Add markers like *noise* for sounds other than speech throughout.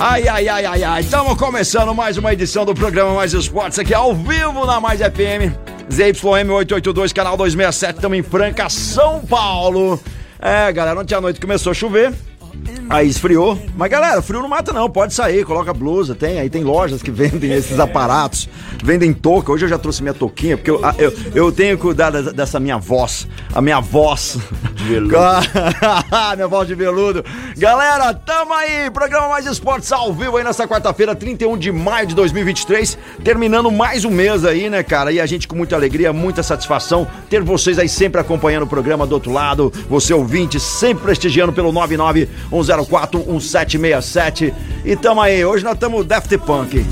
Ai, ai, ai, ai, ai. Estamos começando mais uma edição do programa Mais Esportes aqui ao vivo na Mais FM. ZYM 882, canal 267, estamos em Franca, São Paulo. É, galera, ontem à noite começou a chover. Aí esfriou. Mas galera, frio não mata não, pode sair, coloca blusa, tem, aí tem lojas que *laughs* vendem esses aparatos, vendem touca. Hoje eu já trouxe minha touquinha, porque eu, eu, eu tenho que cuidar dessa, minha voz, a minha voz. De veludo. *laughs* minha voz de veludo. Galera, tamo aí, programa Mais Esportes ao vivo aí nessa quarta-feira, 31 de maio de 2023, terminando mais um mês aí, né, cara? E a gente com muita alegria, muita satisfação ter vocês aí sempre acompanhando o programa do outro lado, você ouvinte, sempre prestigiando pelo 99 104 1767. E tamo aí, hoje nós estamos Daft Punk.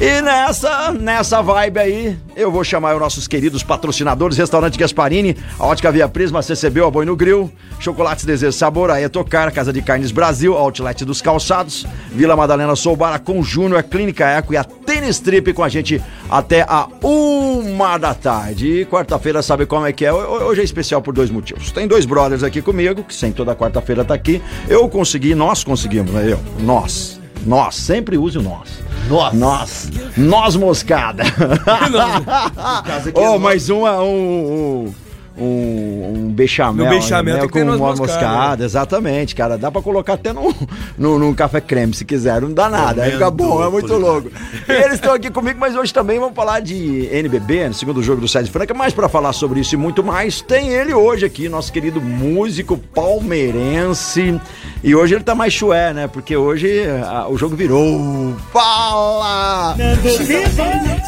E nessa, nessa vibe aí, eu vou chamar os nossos queridos patrocinadores, Restaurante Gasparini, a Ótica Via Prisma, CCB, a Boi no Grill, Chocolates Desejo Sabor, a Etocar, Casa de Carnes Brasil, Outlet dos Calçados, Vila Madalena Soubara com Júnior, Clínica Eco e a Tênis Trip com a gente até a uma da tarde. E quarta-feira, sabe como é que é? Hoje é especial por dois motivos. Tem dois brothers aqui comigo, que sem toda quarta-feira tá aqui. Eu consegui, nós conseguimos, né? Eu, nós. Nós, sempre use o nós. Nós. Nós. Nós moscada. *laughs* *laughs* oh, mais uma, um, um, um, um bechamel. No bechamel né? com uma moscada, moscada. Exatamente, cara. Dá pra colocar até num, *laughs* num, num café creme, se quiser. Não dá nada. Aí fica bom, é muito louco. E eles estão aqui comigo, mas hoje também vamos falar de NBB, no segundo jogo do Sede Franca. Mas pra falar sobre isso e muito mais, tem ele hoje aqui, nosso querido músico palmeirense. E hoje ele tá mais chué, né? Porque hoje ah, o jogo virou. Fala!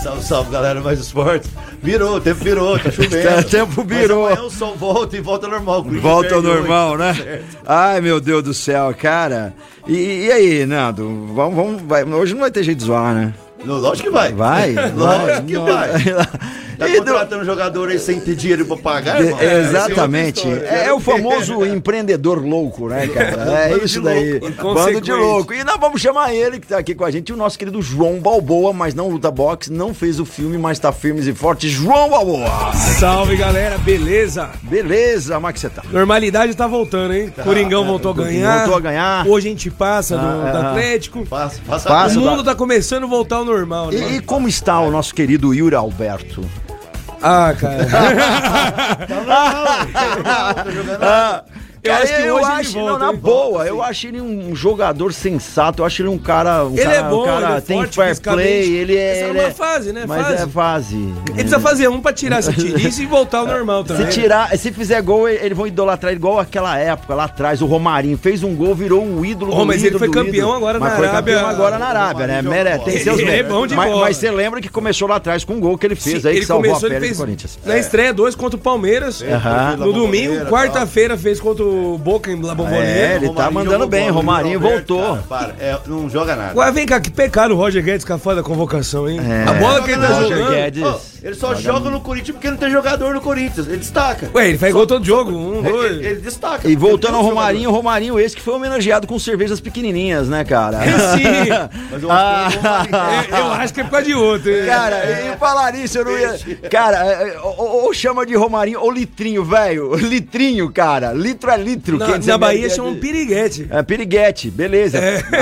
Salve, salve, galera, mais esporte. Virou, o tempo virou, tá chovendo. *laughs* O tempo virou. Amanhã o sol volta e volta ao normal. Volta ao normal, né? certo. Ai, meu Deus do céu, cara. E, e aí, Nando? Vamos, vamos, vai. Hoje não vai ter jeito de zoar, né? Lógico que vai. Vai? *laughs* Lógico que vai. Tá do- contratando jogador aí sem ter dinheiro pra pagar, irmão? É, exatamente. é outra história. É, o famoso *laughs* empreendedor louco, né, cara? *laughs* É isso daí. Bando de louco. E nós vamos chamar ele, que tá aqui com a gente, o nosso querido João Balboa, mas não luta boxe, não fez o filme, mas tá firmes e fortes. João Balboa! Salve galera, beleza? Beleza, como é que você tá? Normalidade tá voltando, hein? Coringão voltou a ganhar. Voltou a ganhar. Hoje a gente passa do, Ah, do ah. Atlético. Faça, faça. Passa. o mundo tá começando a voltar ao normal, né? E, e como está o nosso querido Yuri Alberto? Ah, cara. *laughs* *laughs* Ah, Eu cara, acho que eu hoje ele acho, volta, não, na boa, eu acho ele um jogador sensato, eu acho ele um cara, um Ele cara, é bom, um cara ele é tem forte fair play, ele é, Essa é ele uma é- fase, né? Mas Fase. é fase. Ele precisa fazer um pra tirar essa *laughs* tirice e voltar ao normal Se também. tirar, se fizer gol, eles vão idolatrar ele igual aquela época lá atrás, o Romarinho fez um gol, virou um ídolo Oh, do mas ele ídolo foi do campeão ídolo. agora mas na foi Arábia. campeão agora na Arábia, né? Romarinho Mere, joga tem seus Ele é bom de mas, bola. mas você lembra que começou lá atrás com um gol que ele fez aí, ele que salvou começou, a ele pele fez do Corinthians. na estreia dois contra o Palmeiras. No domingo, quarta-feira fez contra o Boca em La Bombonera. É, ele tá mandando bem, bola, Romarinho voltou. cara, para, é, não joga nada. Agora vem cá, que pecado o Roger Guedes com a foda da convocação, hein? É. A bola que ele tá Roger jogando. Guedes. Ó, ele só joga no Corinthians porque não tem jogador no Corinthians. Ele destaca. Ué, ele faz gol todo jogo. Um, dois. Ele, ele destaca. E voltando ao Romarinho, o Romarinho esse que foi homenageado com cervejas pequenininhas, né, cara? Sim. *laughs* Mas eu acho que o Romarinho- Eu, eu acho que é por causa de outro. hein? Cara, e falar isso, eu não ia. Cara, é, é, ou, ou chama de Romarinho ou litrinho, velho. Litrinho, cara. Litro é litro. na, quer dizer, na Bahia é- chamam piriguete. É piriguete, beleza. É. *laughs*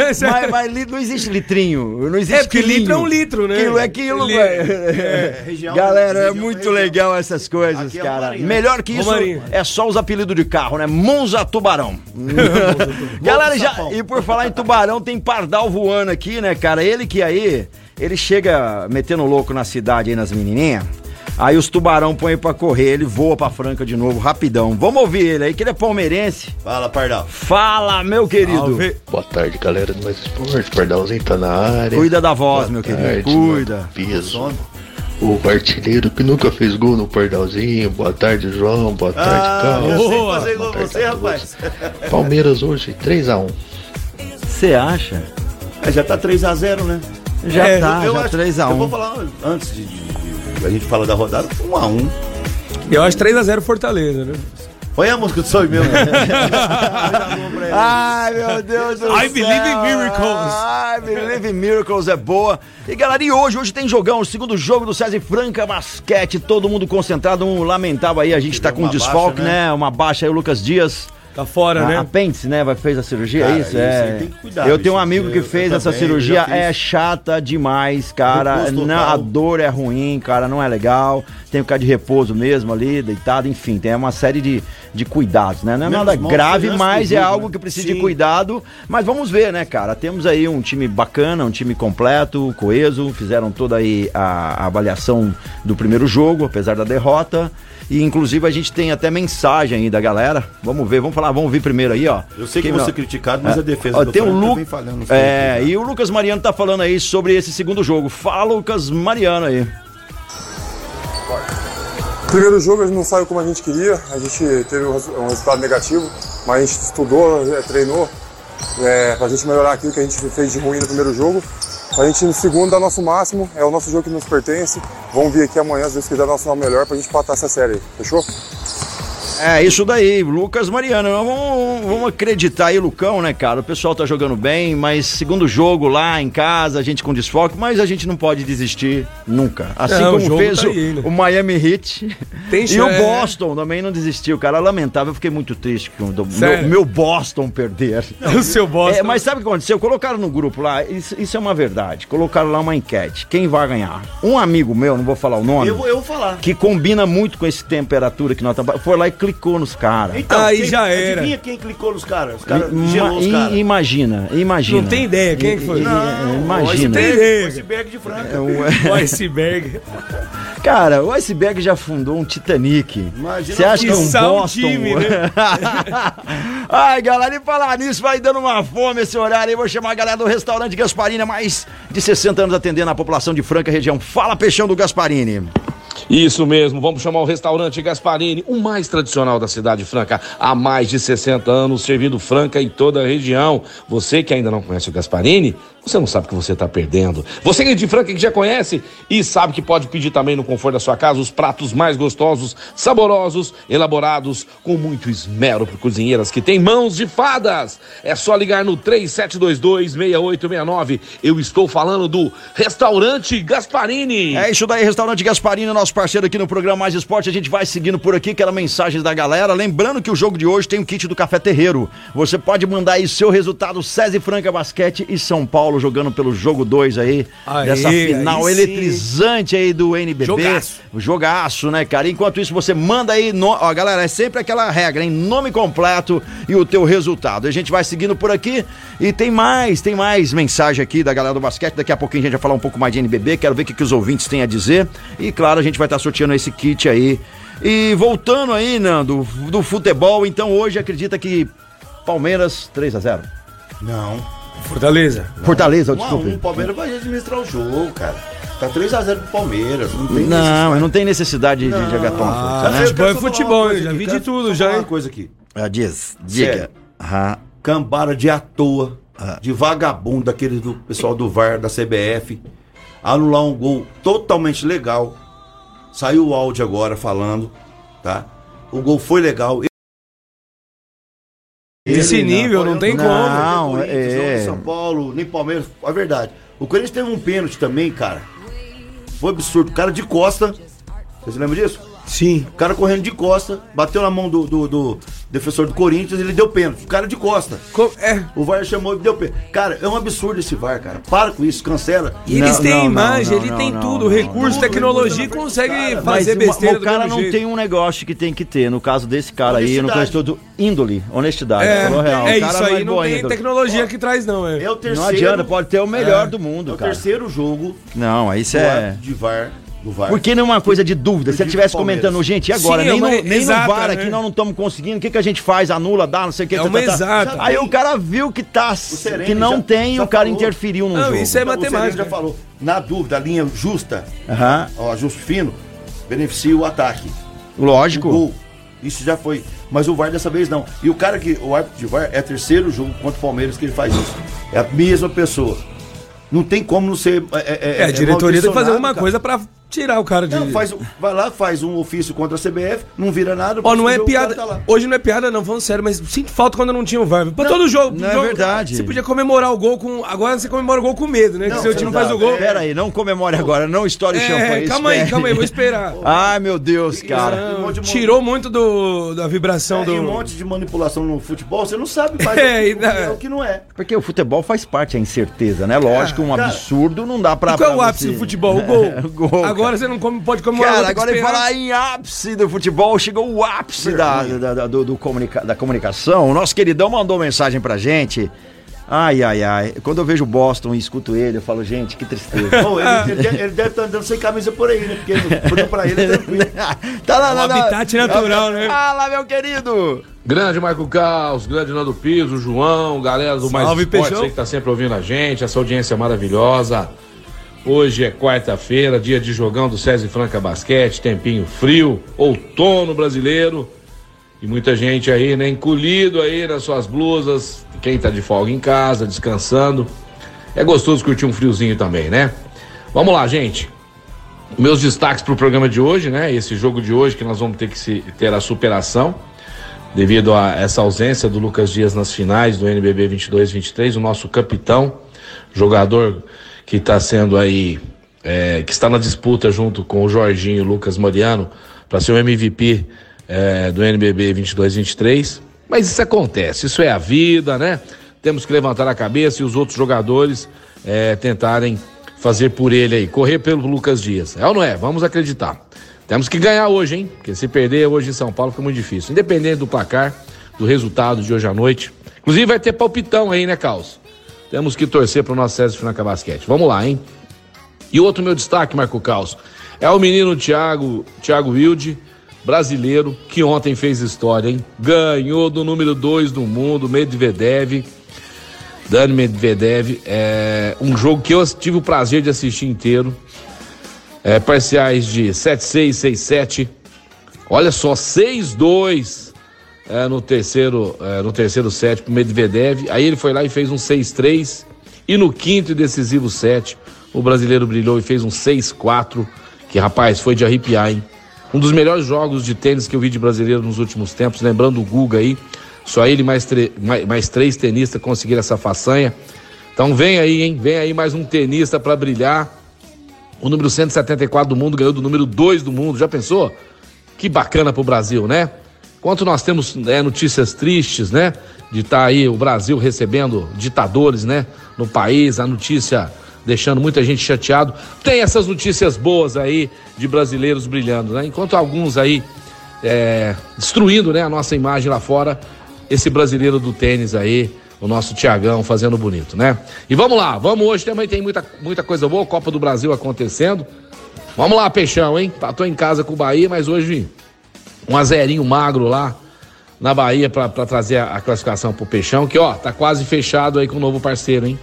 É- Mas, mas não existe litrinho, não existe É, porque quilinho. litro é um litro, né? Quilo é quilo, Li- velho. É, *laughs* região- Galera, é região- muito região. legal essas coisas, Aqui é cara. Né? Melhor que isso Romarinho. é só os apelidos de carro, né? Monza Tubarão. *laughs* Galera, já, e por falar em tubarão, tem pardal voando aqui, né, cara? Ele que aí, ele chega metendo louco na cidade aí nas menininhas. Aí os tubarão põem pra correr, ele voa pra Franca de novo, rapidão. Vamos ouvir ele aí, que ele é palmeirense. Fala, Pardal. Fala, meu querido. Salve. Boa tarde, galera do Mais Esporte. Pardalzinho tá na área. Cuida da voz, Boa meu querido, tarde, cuida. mano. Peso. O artilheiro que nunca fez gol no Pardalzinho. Boa tarde, João. Boa tarde, Ah, Carlos. Boa. fazer igual Boa tarde, você, rapaz. Palmeiras hoje, 3x1. Você acha? É, já tá 3x0, né? Já É, tá, eu já acho- 3x1. Eu vou falar antes de- a gente falar da rodada, 1x1. Eu acho 3x0 Fortaleza, né? Olha a música do sonho mesmo. *laughs* Ai, meu Deus do I céu. believe in miracles. I believe in miracles é boa. E galera, e hoje, hoje tem jogão, o segundo jogo do César Franca Basquete, todo mundo concentrado, um lamentável aí, a gente tá com um uma desfalque, baixa, né? né? Uma baixa aí, o Lucas Dias. Tá fora, A- né? Apêndice, né? Vai, fez a cirurgia, Cara, é isso? é. tem que cuidar, eu tenho um amigo que eu- fez essa também, cirurgia, é chata demais, cara. Não, a dor é ruim, cara, não é legal. Tem que ficar de repouso mesmo ali, deitado, enfim, tem uma série de, de cuidados, né? Não é Menos nada grave, mas é algo né? que precisa de Sim. cuidado. Mas vamos ver, né, cara? Temos aí um time bacana, um time completo, coeso. Fizeram toda aí a, a avaliação do primeiro jogo, apesar da derrota. E inclusive a gente tem até mensagem aí da galera. Vamos ver, vamos falar, vamos ouvir primeiro aí, ó. Eu sei que vou não- ser criticado, mas a defesa Ó, do tem o Franca Lu... vem falhando nos É, pontos, né? e o Lucas Mariano tá falando aí sobre esse segundo jogo. Fala, Lucas Mariano aí. Primeiro jogo a gente não saiu como a gente queria, a gente teve um resu- resultado negativo, mas a gente estudou, eh, treinou é, para a gente melhorar aquilo que a gente fez de ruim no primeiro jogo. A gente no segundo dá nosso máximo, é o nosso jogo que nos pertence. Vamos vir aqui amanhã, se Deus quiser, dar nosso melhor para a gente patar essa série fechou? É, isso daí, Lucas Mariano. Vamos, vamos acreditar aí, Lucão, né, cara? O pessoal tá jogando bem, mas segundo jogo lá em casa, a gente com desfoque, mas a gente não pode desistir nunca. Assim Não, o como jogo fez tá o, aí o Miami Heat Tem e o chance, é. Boston também não desistiu, cara. Lamentável, eu fiquei muito triste com o meu, meu Boston perder. *laughs* o seu bosta. É, mas sabe o que aconteceu? Colocaram no grupo lá, isso, isso é uma verdade. Colocaram lá uma enquete. Quem vai ganhar? Um amigo meu, não vou falar o nome, Eu, vou- eu vou falar. que combina muito com esse temperatura que nós estamos. Foi lá e clicou nos caras. Então, Aí quem- já era. Adivinha quem clicou nos caras? Os caras gelou os caras. Imagina, imagina. Não tem ideia, quem que foi? Não, imagina. o Tem iceberg, ideia. o iceberg de Franca. É um- *laughs* O iceberg. Cara, o Iceberg já fundou um Titanic. Imagina Você acha que um quiçá um Boston... time, né? *laughs* Ai, galera, e falar nisso, vai dando uma fome esse horário aí. Vou chamar a galera do restaurante Gasparini, mais de 60 anos atendendo a população de Franca região. Fala, peixão do Gasparini. Isso mesmo, vamos chamar o restaurante Gasparini, o mais tradicional da cidade franca, há mais de 60 anos, servindo franca em toda a região. Você que ainda não conhece o Gasparini, você não sabe o que você está perdendo. Você que é de franca que já conhece e sabe que pode pedir também no conforto da sua casa os pratos mais gostosos, saborosos, elaborados com muito esmero por cozinheiras que têm mãos de fadas. É só ligar no 3722-6869. Eu estou falando do restaurante Gasparini. É isso daí, Restaurante Gasparini, nosso parceiro aqui no programa Mais Esporte. A gente vai seguindo por aqui, aquela mensagem da galera. Lembrando que o jogo de hoje tem o kit do Café Terreiro. Você pode mandar aí seu resultado, César Franca Basquete e São Paulo jogando pelo jogo 2 aí. Aí, dessa final aí eletrizante aí do NBB. Jogaço. Jogaço, né, cara? Enquanto isso, você manda aí, no... ó, galera, é sempre aquela regra, hein? Nome completo e o teu resultado. A gente vai seguindo por aqui e tem mais, tem mais mensagem aqui da galera do basquete. Daqui a pouquinho a gente vai falar um pouco mais de NBB, quero ver o que, que os ouvintes têm a dizer. E claro, a gente vai estar sorteando esse kit aí. E voltando aí, Nando, do futebol, então hoje acredita que Palmeiras 3 a 0 Não. Fortaleza. Fortaleza, 1 a 1 desculpe. o Palmeiras vai administrar o jogo, cara. Tá 3x0 pro Palmeiras. Não tem Não, eu não tenho necessidade de, de jogar tão Ah, né? futebol é futebol, coisa eu já vi de tudo, já, uma coisa aqui. Ah, diz, diga. Aham. Cambara de à toa, de vagabundo, daquele do pessoal do VAR, da CBF, anular um gol totalmente legal. Saiu o áudio agora falando, tá? O gol foi legal. Desse Ele nível, não tem Não, como. Não, nem é. nem São Paulo, nem Palmeiras. A verdade. O Corinthians teve um pênalti também, cara. Foi absurdo. O cara de costa. Vocês lembram disso? Sim. O cara correndo de costa, bateu na mão do, do, do defensor do Corinthians, ele deu pênalti. O cara de costa. Co- É. O VAR chamou e deu pênalti. Cara, é um absurdo esse VAR, cara. Para com isso, cancela. E eles Não, têm não, imagem, não, ele não, tem não, tudo, não, recurso, não. tecnologia, consegue cara. Fazer besteira o cara não jeito. tem um negócio que tem que ter. No caso desse cara aí, no Honestidade. questão do índole, honestidade. É, falou real. é O cara isso aí, é não boa tem índole. tecnologia que traz, não, é. É o terceiro. Não adianta, pode ter o melhor É. do é mundo, o cara. terceiro jogo Não, aí isso é. de VAR. Porque não é uma coisa de dúvida. Se ele estivesse o comentando, gente, e agora? Sim, é nem uma no, nem exata, no VAR né? aqui nós não estamos conseguindo. O que, que a gente faz? Anula, dá, não sei o que. É tá, uma tá, tá. exata. Aí o cara viu que, tá, que não já- tem e já o cara falou. interferiu no Não, jogo. isso é Então, o matemática. já falou. Na dúvida, a linha justa, Aham, ó, ajuste fino, beneficia o ataque. O Lógico. gol. Isso já foi. Mas o VAR dessa vez não. E o cara que. O árbitro de VAR é terceiro jogo contra o Palmeiras que ele faz isso. É a mesma pessoa. Não tem como não ser. É, É, a diretoria tem que fazer alguma cara. coisa pra tirar o cara de. Não, faz, vai lá, faz um ofício contra a CBF, não vira nada. Ó, não é piada. tá. Hoje não é piada, não, falando sério, mas sinto falta quando não tinha o VAR. Pra todo jogo. não é jogo, verdade. Você podia comemorar o gol com. Agora você comemora o gol com medo, né? Não, que seu time faz o gol. é. Pera aí, não comemore agora, não estoure o É, champanhe. calma aí, espere. calma aí, vou esperar. *laughs* Ai, meu Deus, cara. Tem um monte de Tirou muito do, da vibração É, do. e um monte de manipulação no futebol, você não sabe mais *laughs* É, o, e que, é o que não é. Porque o futebol faz parte, a incerteza, né? Lógico, um cara, absurdo não dá pra. E qual é o ápice do futebol? O *laughs* gol. O gol, Agora você não come- pode comemorar. Cara, agora esperar. falar em ápice do futebol, chegou o ápice da, da, da- do, do comunica- da comunicação. O nosso queridão mandou mensagem pra gente. Ai, ai, ai. Quando eu vejo o Boston e escuto ele, eu falo, gente, que tristeza. Bom, ele, ele deve- ele deve estar andando sem camisa por aí, né? Porque pra ele é tranquilo. *laughs* tá lá, É um lá, lá. habitat natural, né? Fala, meu querido. Grande Marco Caos, grande Nando Piso, João, galera do Mais Salve, Esportes Peixão. aí que tá sempre ouvindo a gente, essa audiência maravilhosa. Hoje é quarta-feira, dia de jogão do César Franca Basquete, tempinho frio, outono brasileiro. E muita gente aí, né, encolhido aí nas suas blusas, quem tá de folga em casa, descansando. É gostoso curtir um friozinho também, né? Vamos lá, gente. Meus destaques pro programa de hoje, né? Esse jogo de hoje que nós vamos ter que se- ter a superação devido a essa ausência do Lucas Dias nas finais do NBB 22-23, o nosso capitão, jogador que está sendo aí, é, que está na disputa junto com o Jorginho e o Lucas Mariano para ser o MVP é, do NBB 22-23. Mas isso acontece, isso é a vida, né? Temos que levantar a cabeça e os outros jogadores é, tentarem fazer por ele aí, correr pelo Lucas Dias. É ou não é? Vamos acreditar. Temos que ganhar hoje, hein? Porque se perder hoje em São Paulo fica muito difícil. Independente do placar, do resultado de hoje à noite. Inclusive vai ter palpitão aí, né, Caos? Temos que torcer pro nosso César Franca Basquete. Vamos lá, hein? E outro meu destaque, Marco Caos, é o menino Thiago, Thiago Wilde, brasileiro, que ontem fez história, hein? Ganhou do número 2 do mundo, Medvedev. Dani Medvedev. É um jogo que eu tive o prazer de assistir inteiro. É, parciais de 7-6, 6-7. Olha só, 6-2 é, no terceiro é, no terceiro set pro Medvedev. Aí ele foi lá e fez um 6-3. E no quinto e decisivo set, o brasileiro brilhou e fez um 6-4. Que, rapaz, foi de arrepiar, hein? Um dos melhores jogos de tênis que eu vi de brasileiro nos últimos tempos. Lembrando o Guga aí. Só ele mais, mais, mais três tenistas conseguiram essa façanha. Então vem aí, hein? Vem aí mais um tenista para brilhar. O número 174 do mundo ganhou do número 2 do mundo. Já pensou? Que bacana pro Brasil, né? Enquanto nós temos né, notícias tristes, né? De estar aí o Brasil recebendo ditadores, né? No país, a notícia deixando muita gente chateado. Tem essas notícias boas aí de brasileiros brilhando, né? Enquanto alguns aí é, destruindo, né? A nossa imagem lá fora. Esse brasileiro do tênis aí, o nosso Tiagão fazendo bonito, né? E vamos lá, vamos hoje também tem muita, muita coisa boa, Copa do Brasil acontecendo. Vamos lá, Peixão, hein? Tô em casa com o Bahia, mas hoje um azerinho magro lá na Bahia pra trazer a, a classificação pro Peixão, que ó, tá quase fechado aí com o novo parceiro, hein?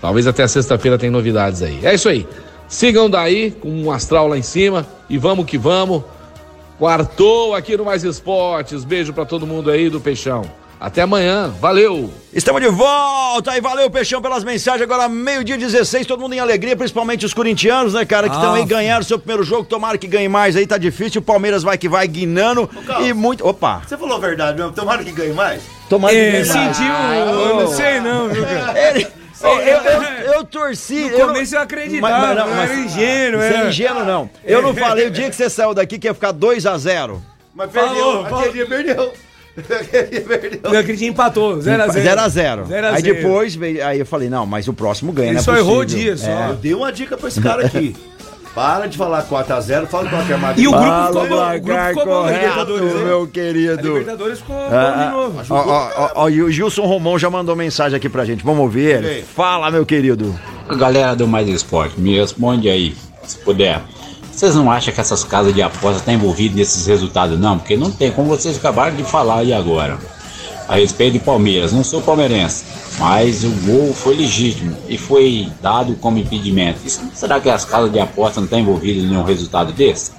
Talvez até sexta-feira tem novidades aí. É isso aí. Sigam daí com um astral lá em cima e vamos que vamos. Quartou aqui no Mais Esportes. Beijo pra todo mundo aí do Peixão. Até amanhã. Valeu! Estamos de volta e valeu, Peixão, pelas mensagens. Agora, meio-dia 16, todo mundo em alegria, principalmente os corintianos, né, cara, que estão aí Ah. ganharam seu primeiro jogo. Tomara que ganhe mais aí, tá difícil. O Palmeiras vai que vai, guinando. E muito. Opa! Você falou a verdade mesmo, tomara que ganhe mais. Tomara que É, ganhe mais. sentiu. Eu não sei não, viu, cara? *laughs* Ele- eu, eu, eu, eu torci. No começo eu acreditava, eu era ingênuo, Você é era. ingênuo, não. Eu não falei o dia que você saiu daqui que ia ficar 2x0. Mas perdeu, falou. aquele dia perdeu. Acredito que empatou, 0x0. 0x0. 0 a Aí 0. depois, veio- aí eu falei, não, mas o próximo ganha, Ele é só errou o possível. dia, só. É. Eu dei uma dica pra esse cara aqui. *laughs* Para de falar 4x0, fala com a E o grupo Fala ficou bom, o grupo ficou bom Libertadores, hein? meu A querido. Libertadores ficou bom Ah, de novo. Ó, ó, ó, ó, e o Gilson Romão já mandou mensagem aqui pra gente. Vamos ouvir ele? Fala, meu querido. Galera do Mais Esporte, me responde aí, se puder. Vocês não acham que essas casas de aposta estão envolvidas nesses resultados, não? Porque não tem, como vocês acabaram de falar aí agora. A respeito de Palmeiras, não sou palmeirense, mas o gol foi legítimo e foi dado como impedimento. Será que as casas de aposta não estão envolvidas em um resultado desse?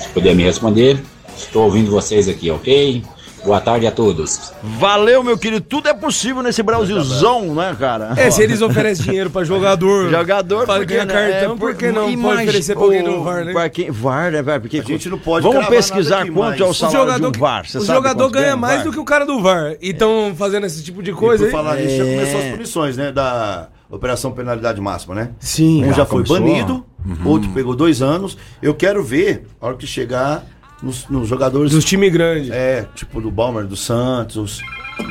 Se puder me responder, estou ouvindo vocês aqui, ok? Boa tarde a todos. Valeu, meu querido. Tudo é possível nesse Brasilzão, né, cara? É, se eles oferecem dinheiro pra jogador. *laughs* Jogador, pra por que ganhar cartão, É, por que não imagina- pode oferecer pra alguém do VAR, né? pra quem- VAR, né, velho? Porque A gente não pode Vamos pesquisar aqui, quanto é o salário jogador, de um VAR. Você o sabe jogador quanto ganha mais do que o cara do VAR. E estão fazendo esse tipo de E coisa por aí. falar nisso, já É. começou as punições, né? Da Operação Penalidade Máxima, né? Sim. Um já Já foi começou? banido, outro pegou dois anos. Eu quero ver, a hora que chegar nos, nos jogadores. Dos times grandes. É, tipo do Balmer, do Santos,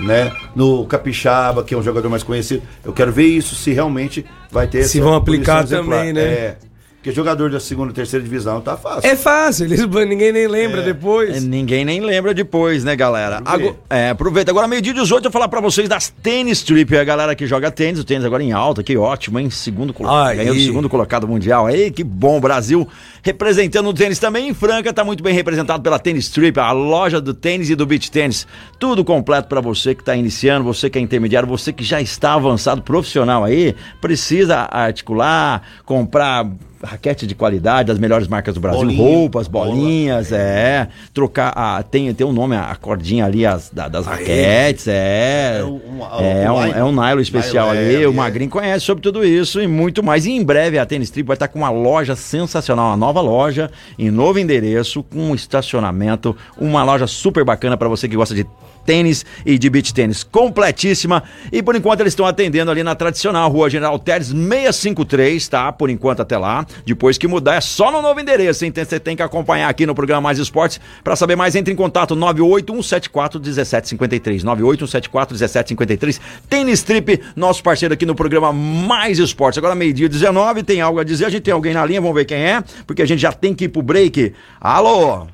né? No Capixaba, que é um jogador mais conhecido. Eu quero ver isso, se realmente vai ter Se vão aplicar punição exemplar. também, né? É. Porque jogador da segunda e terceira divisão tá fácil. É fácil, eles, *laughs* ninguém nem lembra É, depois. Ninguém nem lembra depois, né, galera? É, aproveita. Agora, meio-dia 18, eu vou falar pra vocês das tênis trip. A galera que joga tênis, o tênis agora em alta, que ótimo, hein? Segundo colocado. Ganhando segundo colocado mundial. Aí, que bom. Brasil representando o tênis também em Franca, tá muito bem representado pela Tênis Trip, a loja do tênis e do beach tênis. Tudo completo pra você que tá iniciando, você que é intermediário, você que já está avançado profissional aí, precisa articular, comprar raquete de qualidade das melhores marcas do Brasil, Bolinha, roupas, bola. bolinhas, é, trocar a, tem tem um nome a cordinha ali as, da- das raquetes, é, É um- é, um nylon. é um nylon especial Nylon, ali, é, o é. Magrinho conhece sobre tudo isso e muito mais. E em breve a Tênis Trip vai estar com uma loja sensacional, uma nova loja em novo endereço, com um estacionamento, uma loja super bacana para você que gosta de tênis e de beach tênis completíssima. E por enquanto eles estão atendendo ali na tradicional Rua General Teres 653, tá? Por enquanto até lá. Depois que mudar é só no novo endereço, hein? Você tem que acompanhar aqui no programa Mais Esportes. Para saber mais, entre em contato 98174 1753. 98174 1753. Tênis Trip, nosso parceiro aqui no programa Mais Esportes. Agora meio-dia 19, tem algo a dizer? A gente tem alguém na linha, vamos ver quem é, porque a gente já tem que ir pro break. Alô?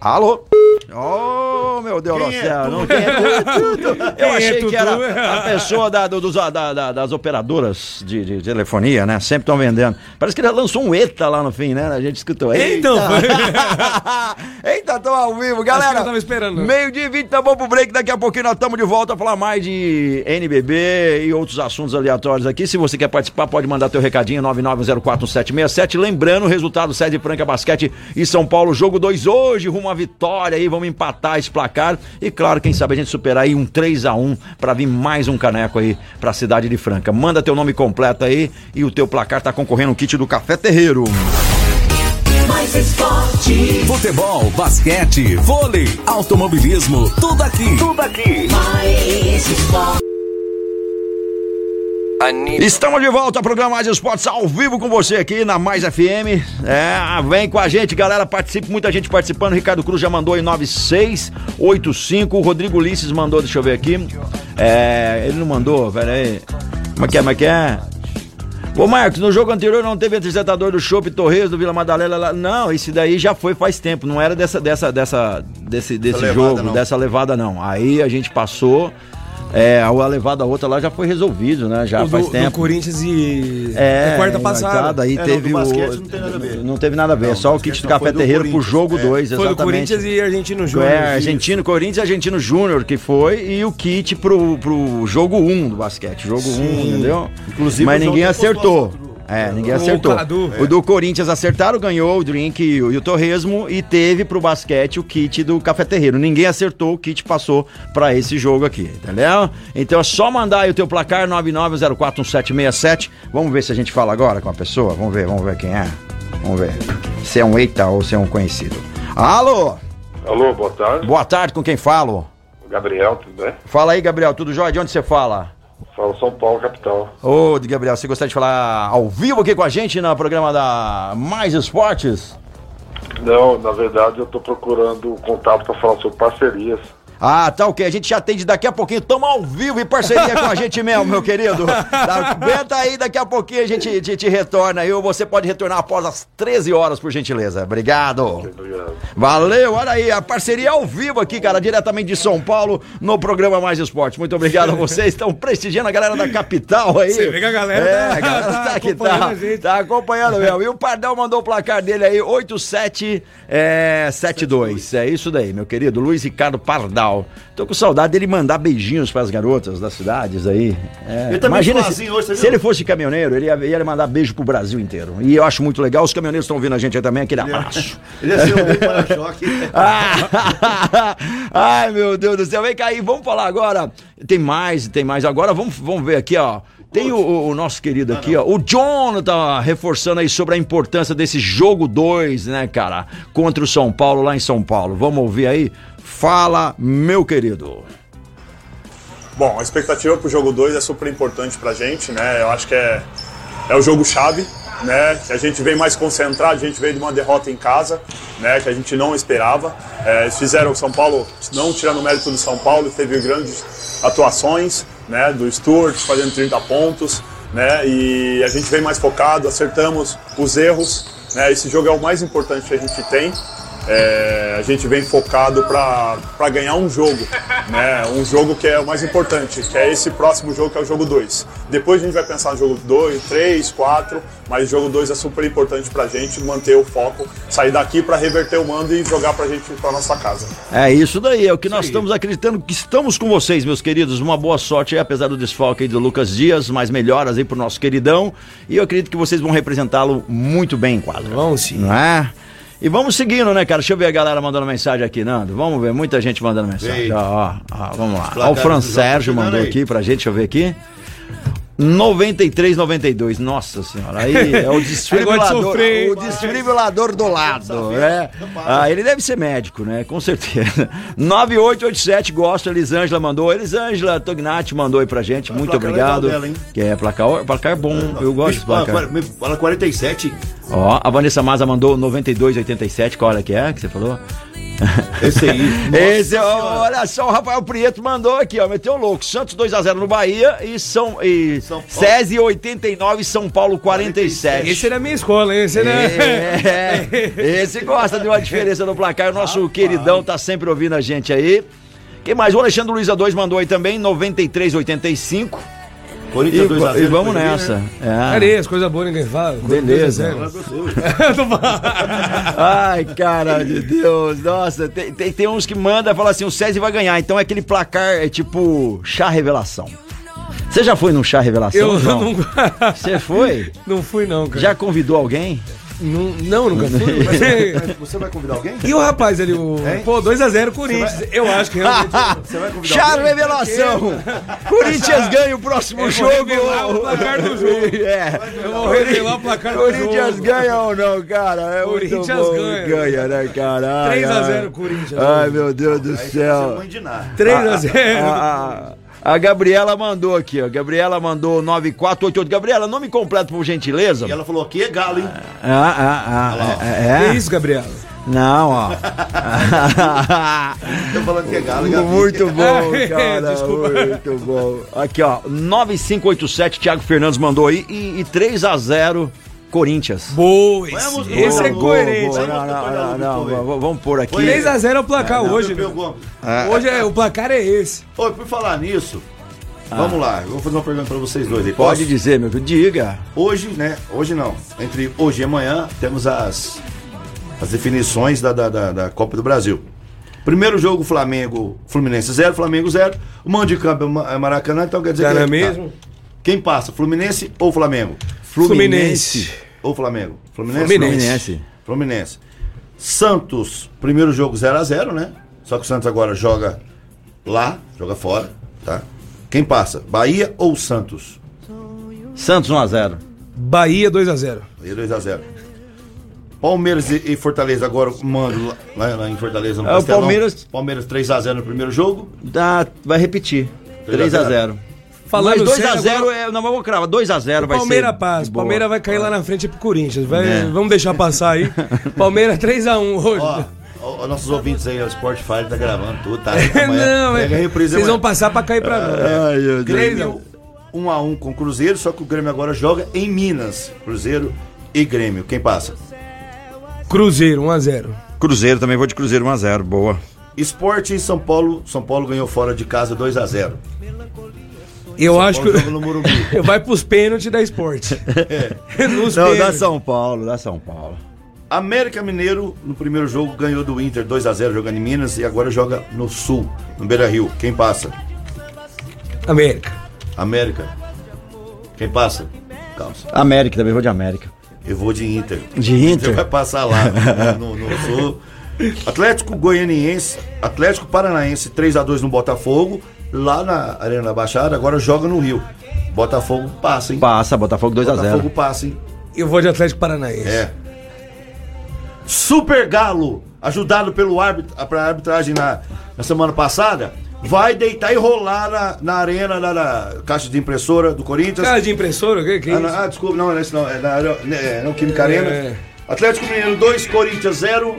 Alô? Oh, meu Deus do é céu. Não, é tu? Tu, tu. Eu Quem é *laughs* achei que era *laughs* a pessoa da, do- dos- da- da- das operadoras de, de telefonia, né? Sempre estão vendendo. Parece que ele lançou um ETA lá no fim, né? A gente escutou. Então, *laughs* Eita, tô ao vivo, galera. eu tava esperando. Meio dia e 20, tá bom pro break. Daqui a pouquinho nós estamos de volta a falar mais de NBB e outros assuntos aleatórios aqui. Se você quer participar, pode mandar teu recadinho 99041767. Lembrando, o resultado Sede Franca Basquete e São Paulo, jogo 2 hoje, rumo à vitória aí. Vamos empatar esse placar. E claro, quem sabe a gente superar aí um 3 a 1 pra vir mais um caneco aí pra cidade de Franca. Manda teu nome completo aí e o teu placar tá concorrendo um kit do Café Terreiro. Mais esporte. Futebol, basquete, vôlei, automobilismo, tudo aqui. Tudo aqui. Mais esporte. Estamos de volta ao programa Mais Esportes ao vivo com você aqui na Mais FM. É, vem com a gente, galera. Participe, muita gente participando. Ricardo Cruz já mandou em 9685. O Rodrigo Ulisses mandou, deixa eu ver aqui. É, ele não mandou, pera aí. Como é que é, como é que é? Ô Marcos, no jogo anterior não teve apresentador do Chopp Torres, do Vila Madalena lá. Não, esse daí já foi faz tempo. Não era dessa, dessa, dessa, desse, desse levada, jogo, não. dessa levada, não. Aí a gente passou. É, a levada outra lá já foi resolvido, né? Já O faz do, tempo. do Corinthians e. É, quarta passada. Aí É, não, teve do o. basquete não tem nada a ver. Não teve nada a ver, Não, só o kit do não, Café do Terreiro pro jogo é. 2, Foi do exatamente. Corinthians e Argentino Júnior. É, Argentino, Corinthians e Argentino Júnior que foi, e o kit pro, pro jogo 1 um do basquete. Jogo 1, um, entendeu? Inclusive, Mas o ninguém acertou. Do- É, ninguém O acertou. Cadu. O do Corinthians acertaram, ganhou o drink e o, e o torresmo e teve pro basquete o kit do Café Terreiro. Ninguém acertou, o kit passou pra esse jogo aqui, entendeu? Então é só mandar aí o teu placar 99041767. Vamos ver se a gente fala agora com a pessoa. Vamos ver, vamos ver quem é. Vamos ver. Se é um eita ou se é um conhecido. Alô? Alô, boa tarde. Boa tarde, com quem falo? Gabriel, tudo bem? Fala aí, Gabriel, tudo jóia? De onde você fala? Fala São Paulo, capital. Ô, Gabriel, você gostaria de falar ao vivo aqui com a gente no programa da Mais Esportes? Não, na verdade eu tô procurando contato para falar sobre parcerias. Ah, tá ok. A gente já atende daqui a pouquinho. Tamo ao vivo em parceria com a *laughs* gente mesmo, meu querido. Tá, aguenta aí, daqui a pouquinho a gente te, te retorna aí. Ou você pode retornar após as 13 horas, por gentileza. Obrigado. Obrigado. Valeu, olha aí, a parceria ao vivo aqui, cara, diretamente de São Paulo, no programa Mais Esporte. Muito obrigado a *laughs* vocês. Estão prestigiando a galera da capital aí. Você vê que a galera é, tá- a galera tá *laughs* tá aqui, acompanhando tá, a gente. tá acompanhando mesmo. E o Pardal mandou o placar dele aí, 87 é, 72. É isso daí, meu querido Luiz Ricardo Pardal. Tô com saudade dele mandar beijinhos pras garotas das cidades aí. É, Ele também imagina se, hoje, você se ele fosse caminhoneiro, ele ia, ia mandar beijo pro Brasil inteiro. E eu acho muito legal. Os caminhoneiros estão ouvindo a gente aí também. Aquele abraço. *laughs* Ele ia ser um para-choque. Ah, *laughs* Ai, meu Deus do céu. Vem cá aí, vamos falar agora. Tem mais, tem mais. Agora vamos, vamos ver aqui, ó. Tem o, o nosso querido aqui, ó. O John tá reforçando aí sobre a importância desse jogo 2, né, cara? Contra o São Paulo, lá em São Paulo. Vamos ouvir aí? Fala, meu querido. Bom, a expectativa pro jogo 2 é super importante pra gente, né? Eu acho que é, é o jogo chave, né? Que a gente vem mais concentrado, a gente veio de uma derrota em casa, né? Que a gente não esperava. É, eles fizeram o São Paulo, não tirando o mérito do São Paulo, teve grandes atuações, né? Do Stuart fazendo 30 pontos, né? E a gente vem mais focado, acertamos os erros, né? Esse jogo é o mais importante que a gente tem. É, a gente vem focado para ganhar um jogo, né? Um jogo que é o mais importante, que é esse próximo jogo, que é o jogo 2. Depois a gente vai pensar no jogo 2, 3, 4, mas o jogo 2 é super importante pra gente manter o foco, sair daqui para reverter o mando e jogar pra gente para nossa casa. É isso daí, é o que nós estamos acreditando que estamos com vocês, meus queridos. Uma boa sorte aí, apesar do desfalque aí do Lucas Dias, mais melhoras aí pro nosso queridão. E eu acredito que vocês vão representá-lo muito bem em quadra. Vamos sim. Não é? E vamos seguindo, né, cara? Deixa eu ver a galera mandando mensagem aqui, Nando. Vamos ver, muita gente mandando mensagem. Ó, ó, ó, vamos lá. Ó, o Fran Sérgio mandou aí. aqui pra gente, deixa eu ver aqui. 93, 92. Nossa senhora, aí *laughs* é o desfibrilador, sofrer, o desfibrilador do lado, né? Ah, ele deve ser médico, né? Com certeza. *laughs* 9887 gosta, Elisângela mandou. Elisângela Tognati mandou aí pra gente, muito obrigado. dela? Que é placar, placar bom, eu gosto Fala, placar. fala 47. Ó, a Vanessa Maza mandou 9287, qual hora que é que você falou? Esse aí. *laughs* Esse, ó, olha só, o Rafael Prieto mandou aqui, ó, meteu louco. Santos 2x0 no Bahia e São, e São Paulo. SESI 89 São Paulo 47. Esse é da minha escola? Esse é, né? É, esse gosta de uma diferença no placar. O nosso queridão tá sempre ouvindo a gente aí. Quem mais? O Alexandre Luiza 2 mandou aí também, 93,85. E, Corinthians 2 a 0. e vamos bem, nessa. né? É. Cadê? As coisas boas ninguém fala. Beleza. Coisa *laughs* né? Ai, cara de Deus, nossa, tem, tem, tem uns que mandam e falam assim, o César vai ganhar, então é aquele placar, é tipo chá revelação. Você já foi num chá revelação, Eu não, *laughs* Você foi? não fui, não, cara. Já convidou alguém? Não, não nunca fui. *laughs* Mas é- Você vai convidar alguém? E o rapaz ali, o. Pô, 2x0 Corinthians. Eu acho que realmente. *laughs* Você vai convidar Chá alguém? revelação! Corinthians *laughs* ganha o próximo Eu vou jogo! revelar o placar do jogo. É. Eu vou revelar o placar do Corinthians jogo. ganha ou não, cara? É muito Corinthians bom. ganha. Ganha, né, cara? Ai, 3 a 0 ai. Corinthians. Ai, meu Deus do é céu. mãe de nada. 3x0. A, Gabriela mandou aqui, ó. Gabriela mandou 9488. Gabriela, nome completo, por gentileza. E ela falou: aqui é galo, hein? Ah, ah, ah, é, Que é? isso, Gabriela? Não, ó. *laughs* Tô falando que é galo, Gabi. Muito *laughs* bom, *laughs* É, cara. desculpa. Muito bom. Aqui, ó. 9587, Thiago Fernandes mandou aí. E, e 3x0 Corinthians. Boa, Vamos, esse, esse é coerente. boa. Não, não, não, não, vamos- Vamos pôr aqui. 3x0 é o placar Não, hoje. meu, meu. pegou. Hoje é, o placar é esse. Oi, por falar nisso, vamos lá. Eu vou fazer uma pergunta pra vocês dois aí. Ah. Pode dizer, meu filho. Diga. Hoje, né? Hoje não. Entre hoje e amanhã temos as, as definições da, da, da, da Copa do Brasil. Primeiro jogo, Flamengo, Fluminense 0, Flamengo 0. O mando de campo é Ma- é Maracanã, então quer dizer Já que. não é tá. Quem passa, Fluminense ou Flamengo? Fluminense. Ou Flamengo? Fluminense? Fluminense. Fluminense. Santos, primeiro jogo 0x0, né? Só que o Santos agora joga lá, joga fora, tá? Quem passa? Bahia ou Santos? Santos 1x0. Bahia 2x0. Bahia 2x0. Palmeiras e, Fortaleza agora mando lá, lá- em Fortaleza no É, o Castelão. Palmeiras- Palmeiras 3x0 no primeiro jogo. Dá, vai repetir. 3 a 3x0. Falando Mas sério, 2x0 agora- é. Não, vamos cravar. 2x0 vai ser. Palmeiras passa. Palmeiras vai cair lá na frente pro Corinthians. Vai, É. Vamos deixar passar aí. *laughs* Palmeiras 3x1 hoje. Ó, ó, os nossos ouvintes aí, o Spotify tá gravando tudo, tá? *laughs* Amanhã, Não, é, vocês vão amanhã. passar pra cair pra nós. Ai, meu Deus. Grêmio 1 a 1 com o Cruzeiro, só que o Grêmio agora joga em Minas. Cruzeiro e Grêmio. Quem passa? Cruzeiro, 1x0. Cruzeiro, também vou de Cruzeiro 1x0. Boa. Esporte em São Paulo. São Paulo ganhou fora de casa 2 a 0 Eu São acho Paulo que. joga no Morumbi. *laughs* Vai pros pênaltis da esporte. *laughs* *laughs* Nos Não, dá pênaltis. São Paulo, dá São Paulo. América Mineiro, no primeiro jogo, ganhou do Inter 2 a 0 jogando em Minas e agora joga no Sul, no Beira Rio. Quem passa? América. América. Quem passa? Calça. América, também vou de América. Eu vou de Inter. De Você Inter? vai passar lá no, no Sul. Atlético Goianiense, Atlético Paranaense 3 a 2 no Botafogo, lá na Arena da Baixada, agora joga no Rio. Botafogo passa, hein? Passa, Botafogo 2x0. Botafogo passa, hein? Eu vou de Atlético Paranaense. É. Super Galo, ajudado pelo árbitro, pra arbitragem na, na semana passada, vai deitar e rolar na, na arena, na, na caixa de impressora do Corinthians. Cara de impressora, o que, que é Ah, isso? não, ah, desculpa, não, não é isso não. É na é, no Química Arena. É. Atlético Mineiro 2, Corinthians 0.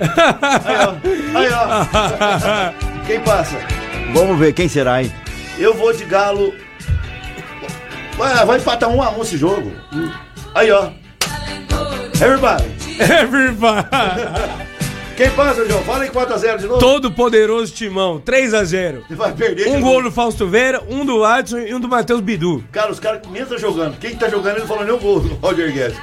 *laughs* Aí, ó. Aí, ó. *laughs* Quem passa? Vamos ver quem será, hein? Eu vou de Galo. Vai, vai empatar 1 um a 1 um esse jogo. Aí, ó. Everybody. Everybody. Quem passa, João? Fala aí 4x0 de novo. Todo poderoso timão, 3x0. Você vai perder de Um gol do Fausto Vera, um do Adson e um do Matheus Bidu. Cara, os caras que menos tá jogando. Quem tá jogando, ele não falou nem o gol do *laughs* Roger Guedes.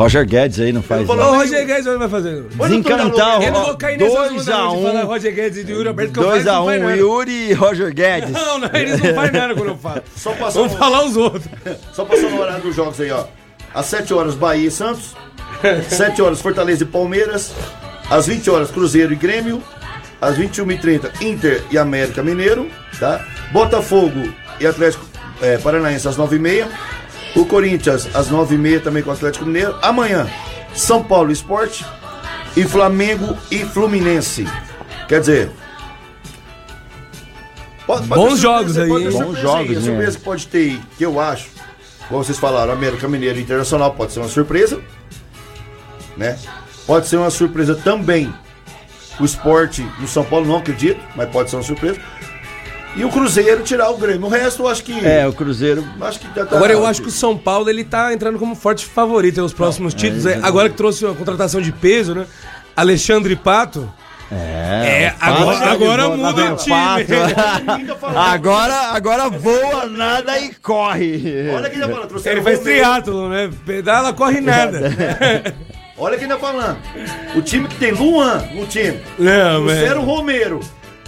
Roger Guedes aí não faz. Ô, falou- Roger Guedes, onde vai fazer? Desencantar, Eu não vou cair nessa 2 onda a não de 1 falar Roger Guedes e Yuri Alberto, que eu faço, 2 a não faz 1 nada. Yuri e Roger Guedes. Não, não, eles não fazem nada quando eu falo. *laughs* Só passou, Vamos falar os outros. só passou no horário dos jogos aí, ó. Às 7 horas, Bahia e Santos. 7 horas, Fortaleza e Palmeiras. Às 20 horas, Cruzeiro e Grêmio. Às 21h30, Inter e América Mineiro. Tá? Botafogo e Atlético é, Paranaense às 9h30. O Corinthians às 9h30 também com o Atlético Mineiro. Amanhã, São Paulo Esporte. E Flamengo e Fluminense. Quer dizer. pode- pode Bons jogos aí? Bons surpresa jogos. A né? surpresa que pode ter aí, que eu acho, como vocês falaram, América Mineiro e Internacional pode ser uma surpresa. Né? Pode ser uma surpresa também. O esporte no São Paulo, não acredito, mas pode ser uma surpresa. E o Cruzeiro tirar o Grêmio. O resto eu acho que. É, o Cruzeiro. Acho que já tá- Agora eu acho que o São Paulo ele tá entrando como forte favorito nos próximos títulos. É, agora que trouxe uma contratação de peso, né? Alexandre Pato. É, É, Pato agora- agora muda o time. *laughs* Agora, agora voa, nada e corre. Olha quem tá falando. Ele faz triatlo, né? Pedala, corre nada. Olha quem tá falando. O time que tem Luan no time. Não, o Romero.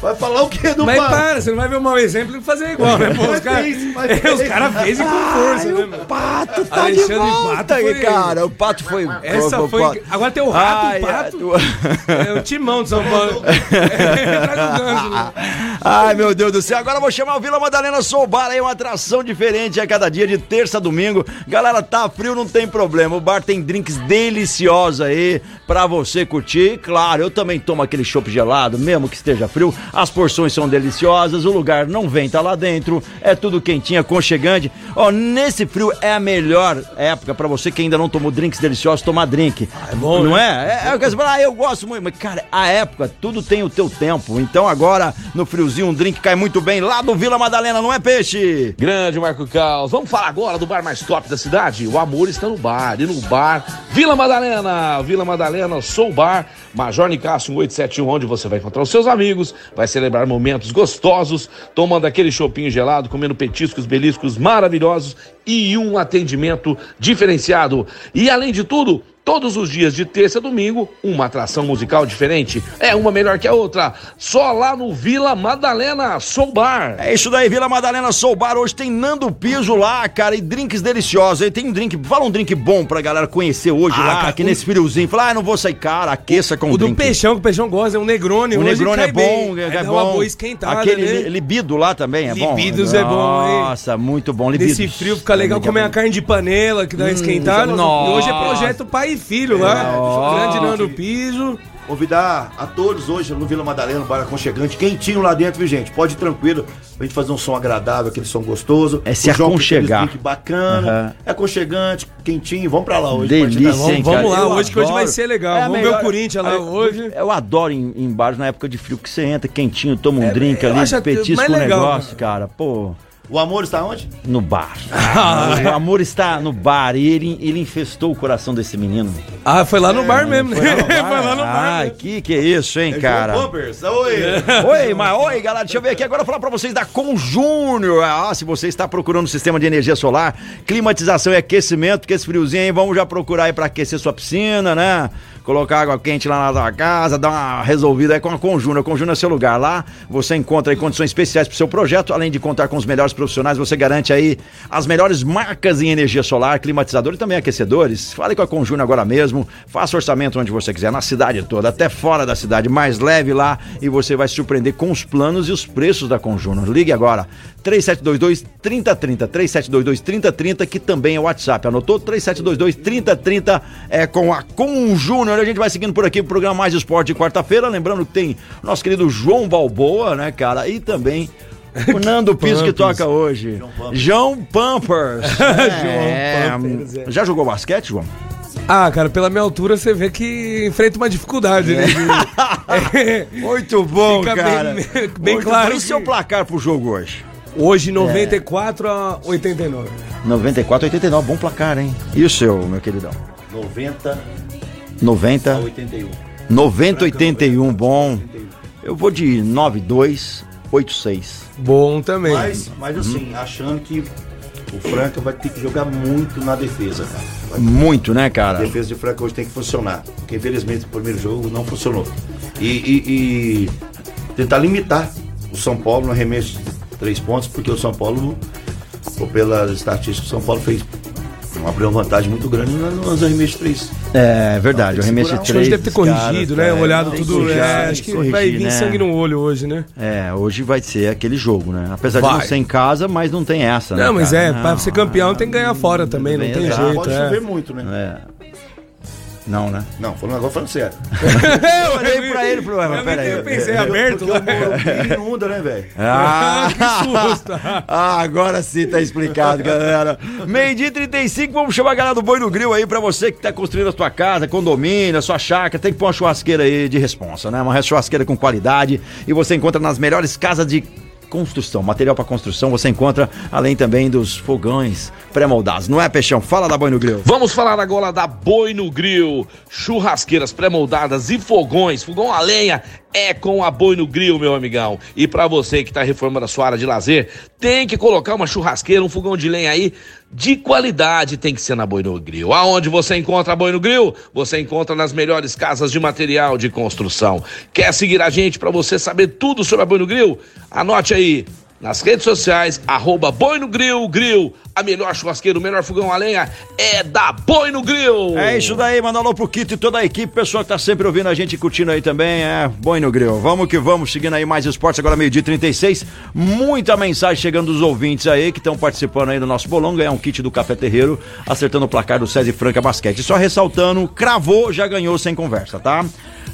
Vai falar o que do Mas para, você não vai ver o mau exemplo e fazer igual, né? Pô, os *laughs* caras fez, mas *laughs* é, os fez. cara fez e com força, né? o mano? Pato tá Alexandre de volta, Pato cara. O Pato foi. Essa o foi. Pato- Agora tem o rato, Ai, o pato. ai, É o timão de São Paulo. É, o né? Ai, meu Deus do céu. Agora eu vou chamar o Vila Madalena Soul Bar aí, uma atração diferente a cada dia, de terça a domingo. Galera, tá frio, não tem problema. O bar tem drinks deliciosos aí pra você curtir. Claro, eu também tomo aquele chopp gelado, mesmo que esteja frio. As porções são deliciosas, o lugar não venta lá dentro. É tudo quentinho, aconchegante. Ó, nesse frio é a melhor época pra você que ainda não tomou drinks deliciosos, tomar drink. é bom, Não né? é? É, é o que você fala, ah, eu gosto muito. Mas, cara, a época, tudo tem o teu tempo. Então agora, no friozinho, um drink cai muito bem lá do Vila Madalena, não é peixe? Grande Marco Caos. Vamos falar agora do bar mais top da cidade? O amor está no bar. E no bar Vila Madalena. Vila Madalena, Sou Bar. Major Nicásio 871, onde você vai encontrar os seus amigos, vai celebrar momentos gostosos, tomando aquele chopinho gelado, comendo petiscos, beliscos maravilhosos e um atendimento diferenciado. E além de tudo, Todos os dias de terça a domingo, uma atração musical diferente. É uma melhor que a outra. Só lá no Vila Madalena Soul Bar. É isso daí, Vila Madalena Soul Bar. Hoje tem Nando Piso lá, cara, e drinks deliciosos. Aí tem um drink, fala um drink bom pra galera conhecer hoje Ah, lá, cara, aqui o- nesse friozinho. Fala, ah, não vou sair, cara, aqueça com O do drink. peixão, que o peixão gosta, é um Negroni. O hoje Negroni cai é bom, bem. é, é bom. boa esquentada, Aquele né? li- libido lá também é bom. Libidos é bom, hein? Nossa, muito bom. Libidos. Nesse frio fica legal comer a carne de panela, que dá uma esquentada. nossa. E hoje é projeto pai e filho lá. É, ó. grande Nando Piso. Convidar a todos hoje no Vila Madalena, no bar aconchegante, quentinho lá dentro, viu, gente? Pode ir tranquilo, pra gente fazer um som agradável, aquele som gostoso. É se O João com aconchegar. drink bacana, é aconchegante, quentinho, vamos pra lá hoje. Delícia, Vamos- hein, Vamos cara? lá, Eu hoje que hoje vai ser legal. É a Vamos ver melhor- o Corinthians lá hoje. Eu adoro em, em bares na época de frio que você entra quentinho, toma um É, drink eu ali, acho até petisco mais o legal, negócio, cara. Pô, O amor está onde? no bar. o amor está no bar e ele, ele infestou o coração desse menino. Ah, foi lá no bar mesmo, né? *laughs* Foi Foi lá no bar. Ai, que que é isso, hein, cara? João Poppers, oi! *laughs* Oi, mas oi, galera, deixa eu ver aqui agora falar pra vocês da Conjúnior. Ah, se você está procurando um sistema de energia solar, climatização e aquecimento, que esse friozinho aí, vamos já procurar aí pra aquecer sua piscina, né? Colocar água quente lá na sua casa, dar uma resolvida aí com a Conjúnior. A Conjúnior é seu lugar. Lá você encontra aí condições especiais pro seu projeto, além de contar com os melhores profissionais, você garante aí as melhores marcas em energia solar, climatizador e também aquecedores. Fale com a Conjúnior agora mesmo, faça orçamento onde você quiser, na cidade toda, até fora da cidade, mais leve lá e você vai se surpreender com os planos e os preços da Conjúnior. Ligue agora, 3722 3030, 3722 3030, que também é o WhatsApp. Anotou? 3722 3030 é com a Conjúnior. A gente vai seguindo por aqui o programa Mais Esporte de quarta-feira, lembrando que tem nosso querido João Balboa, né, cara? E também o Nando *laughs* Piso que toca hoje. João Pampers. *laughs* É, Pampers, é. Já jogou basquete, João? Ah, cara, pela minha altura você vê que enfrenta uma dificuldade, né? É. *laughs* Muito bom, Fica cara. bem- bem Muito claro. E que- seu placar pro jogo hoje? Hoje, 94 a 89. 94 89, bom placar, hein? E o seu, meu queridão? 90 90 a 81. 90 81, bom. Eu vou de 92 86. Bom também. Mas, mas assim, achando que o Franca vai ter que jogar muito na defesa, cara. Muito, né, A cara? defesa de Franca hoje tem que funcionar. Porque infelizmente o primeiro jogo não funcionou. E, e- e tentar limitar o São Paulo no arremesso de três pontos, porque o São Paulo, ou pelas estatísticas, o São Paulo fez. Abriu uma vantagem muito grande nos arremessos de três. É verdade, o arremesso de Acho que hoje três. deve ter corrigido, caras, né? é, Olhado tudo. corrigir, é, acho que corrigir, vai vir né? sangue no olho hoje, né? É, hoje vai ser aquele jogo, né? Apesar de não Vai. ser em casa, mas não tem essa, né? Não, mas cara? é, pra ser campeão tem que ganhar fora também, não tem exato. jeito. Pode é. chover muito, né? É. Não, né? Não, falando agora falando sério. *laughs* Eu olhei pra ele e falei, mas Eu peraí. nem pensei aberto Porque lá. Morumbi inunda, né, velho? *laughs* Ah, que susto. *laughs* ah, agora sim tá explicado, galera. Meio-dia e 35, vamos chamar a galera do Boi no Grill aí pra você que tá construindo a sua casa, condomínio, a sua chácara, tem que pôr uma churrasqueira aí de responsa, né? Uma churrasqueira com qualidade e você encontra nas melhores casas de construção, material pra construção, você encontra além também dos fogões pré-moldados. Não é, Peixão? Fala da Boi no Grill. Vamos falar agora da Boi no Grill. Churrasqueiras pré-moldadas e fogões. Fogão a lenha é com a Boi no Grill, meu amigão. E pra você que tá reformando a sua área de lazer, tem que colocar uma churrasqueira, um fogão de lenha aí de qualidade. Tem que ser na Boi no Grill. Aonde você encontra a Boi no Grill? Você encontra nas melhores casas de material de construção. Quer seguir a gente pra você saber tudo sobre a Boi no Grill? Anote aí nas redes sociais, arroba Boi no Grill, Grill, a melhor churrasqueira, o melhor fogão a lenha é da Boi no Grill. É isso daí, manda alô pro Kito e toda a equipe, pessoal que tá sempre ouvindo a gente curtindo aí também, é Boi no Grill. Vamos que vamos, seguindo aí mais esportes, agora meio-dia e 36. Muita mensagem chegando dos ouvintes aí que estão participando aí do nosso bolão, ganhar um kit do Café Terreiro, acertando o placar do César Franca Basquete. Só ressaltando, cravou, já ganhou sem conversa, tá?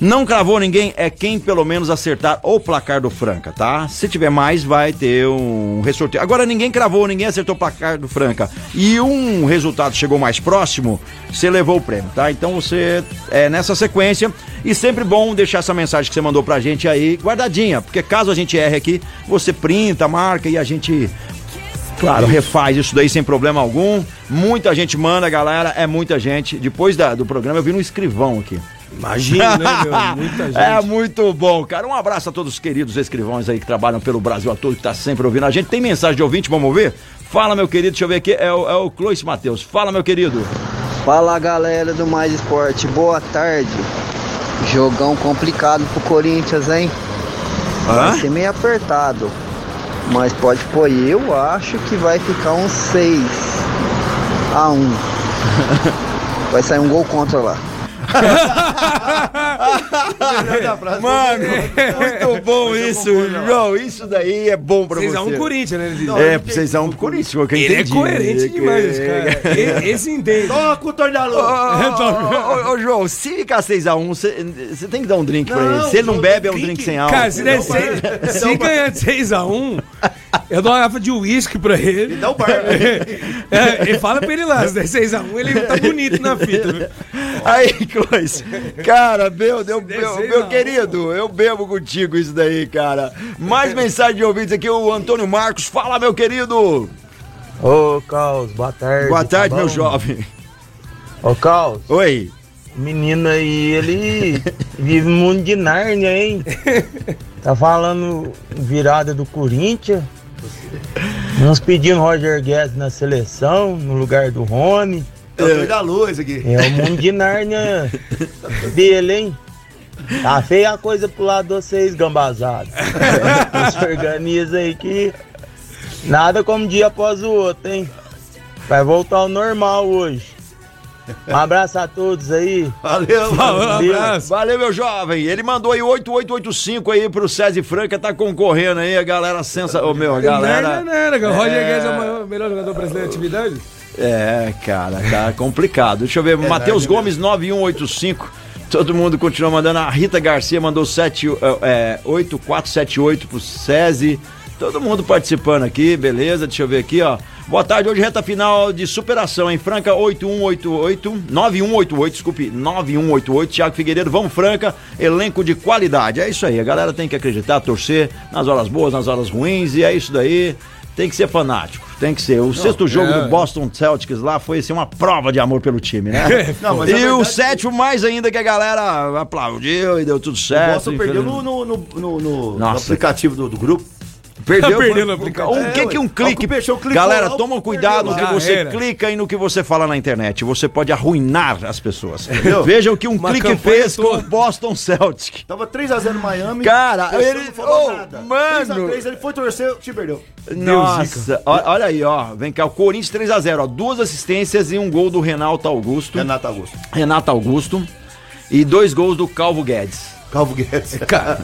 Não cravou ninguém, é quem pelo menos acertar o placar do Franca, tá? Se tiver mais, vai ter um ressorteio. Agora ninguém cravou, ninguém acertou o placar do Franca e um resultado chegou mais próximo, você levou o prêmio, tá? Então você é nessa sequência e sempre bom deixar essa mensagem que você mandou pra gente aí guardadinha, porque caso a gente erre aqui, você printa, marca e a gente Claro, refaz isso daí sem problema algum. Muita gente manda, galera, é muita gente. Depois da- do programa eu vi um escrivão aqui. Imagina, né, meu? *laughs* Muita gente. É muito bom, cara. Um abraço a todos os queridos escrivãos aí que trabalham pelo Brasil a todo, que tá sempre ouvindo a gente. Tem mensagem de ouvinte, vamos ouvir? Fala, meu querido, deixa eu ver aqui. É o, é o Clois Matheus. Fala, meu querido. Fala galera do Mais Esporte, boa tarde. Jogão complicado pro Corinthians, hein? Vai ser meio apertado. Mas pode pôr, eu acho que vai ficar um 6 a 1. *laughs* Vai sair um gol contra lá. Mano, muito bom isso, João. Isso daí é bom pra você. 6x1 Corinthians, né? Ele, É, 6x1 pro Corinthians, foi o que eu ele é entendi. coerente demais, esse cara. Ele- Esse entende. Toca o tornalho. *laughs* Ô, ô, João, se ficar 6x1, você tem que dar um drink pra ele. Se ele não bebe, é um drink sem álcool. Cara, se, ganhar de 6x1, eu dou uma garrafa de uísque pra ele. Dá o bar. *laughs* É, ele fala pra ele lá, se der 6x1, ele tá bonito na fita. viu? Aí, coisa. Cara, meu, meu, meu, meu querido, eu bebo contigo isso daí, cara. Mais mensagem de ouvintes aqui, o Antônio Marcos. Fala, meu querido. Ô, Carlos, boa tarde. Boa tarde, tá meu jovem. Ô, Carlos, Oi. o menino aí, ele *laughs* vive no mundo de Nárnia, hein? *laughs* Tá falando virada do Corinthians. Uns pedindo Roger Guedes na seleção, no lugar do Rony. É o da luz aqui. É o mundo de Nárnia dele, hein? Tá feia a coisa pro lado de vocês, gambazados. Se organiza aí que nada como dia após o outro, hein? Vai voltar ao normal hoje. Um abraço a todos aí. Valeu, Um abraço. Valeu, meu jovem. Ele mandou aí 8885 aí pro César Franca, tá concorrendo aí, a galera sensa... Ô, meu, a galera... Não, não, não. O Roger Guedes é o maior- melhor jogador brasileiro de atividade? É, cara, tá complicado. Deixa eu ver, Matheus Gomes 9185. Todo mundo continua mandando. A Rita Garcia mandou 7, é, 8478 pro SESI. Todo mundo participando aqui, beleza? Deixa eu ver aqui, ó. Boa tarde, hoje reta final de superação em Franca 8188, 9188, desculpe, 9188, Thiago Figueiredo, vamos Franca, elenco de qualidade. É isso aí, a galera tem que acreditar, torcer nas horas boas, nas horas ruins, e é isso daí. Tem que ser fanático, tem que ser. O sexto jogo é. do Boston Celtics lá foi assim, uma prova de amor pelo time, né? *laughs* Não, mas e o sétimo mais ainda que a galera aplaudiu e deu tudo O certo. Boston perdeu no, no, no, no- no- aplicativo do, do grupo. Perdeu, Perdeu foi- no aplicativo. O que que um ué. clique... O clicou Galera, toma perdeu cuidado no que você era. clica e no que você fala na internet. Você pode arruinar as pessoas. *laughs* Entendeu? Veja o que um Uma clique fez com o Boston Celtic. Tava 3x0 no Miami. Cara, ele- não falou Ô, nada. mano. 3x3, ele foi torcer, o time perdeu. Nossa, olha aí, ó. Vem cá, o Corinthians 3x0, ó. Duas assistências e um gol do Renato Augusto. Renato Augusto. Renato Augusto. E dois gols do Calvo Guedes. Calvo Guedes. *laughs* Cara,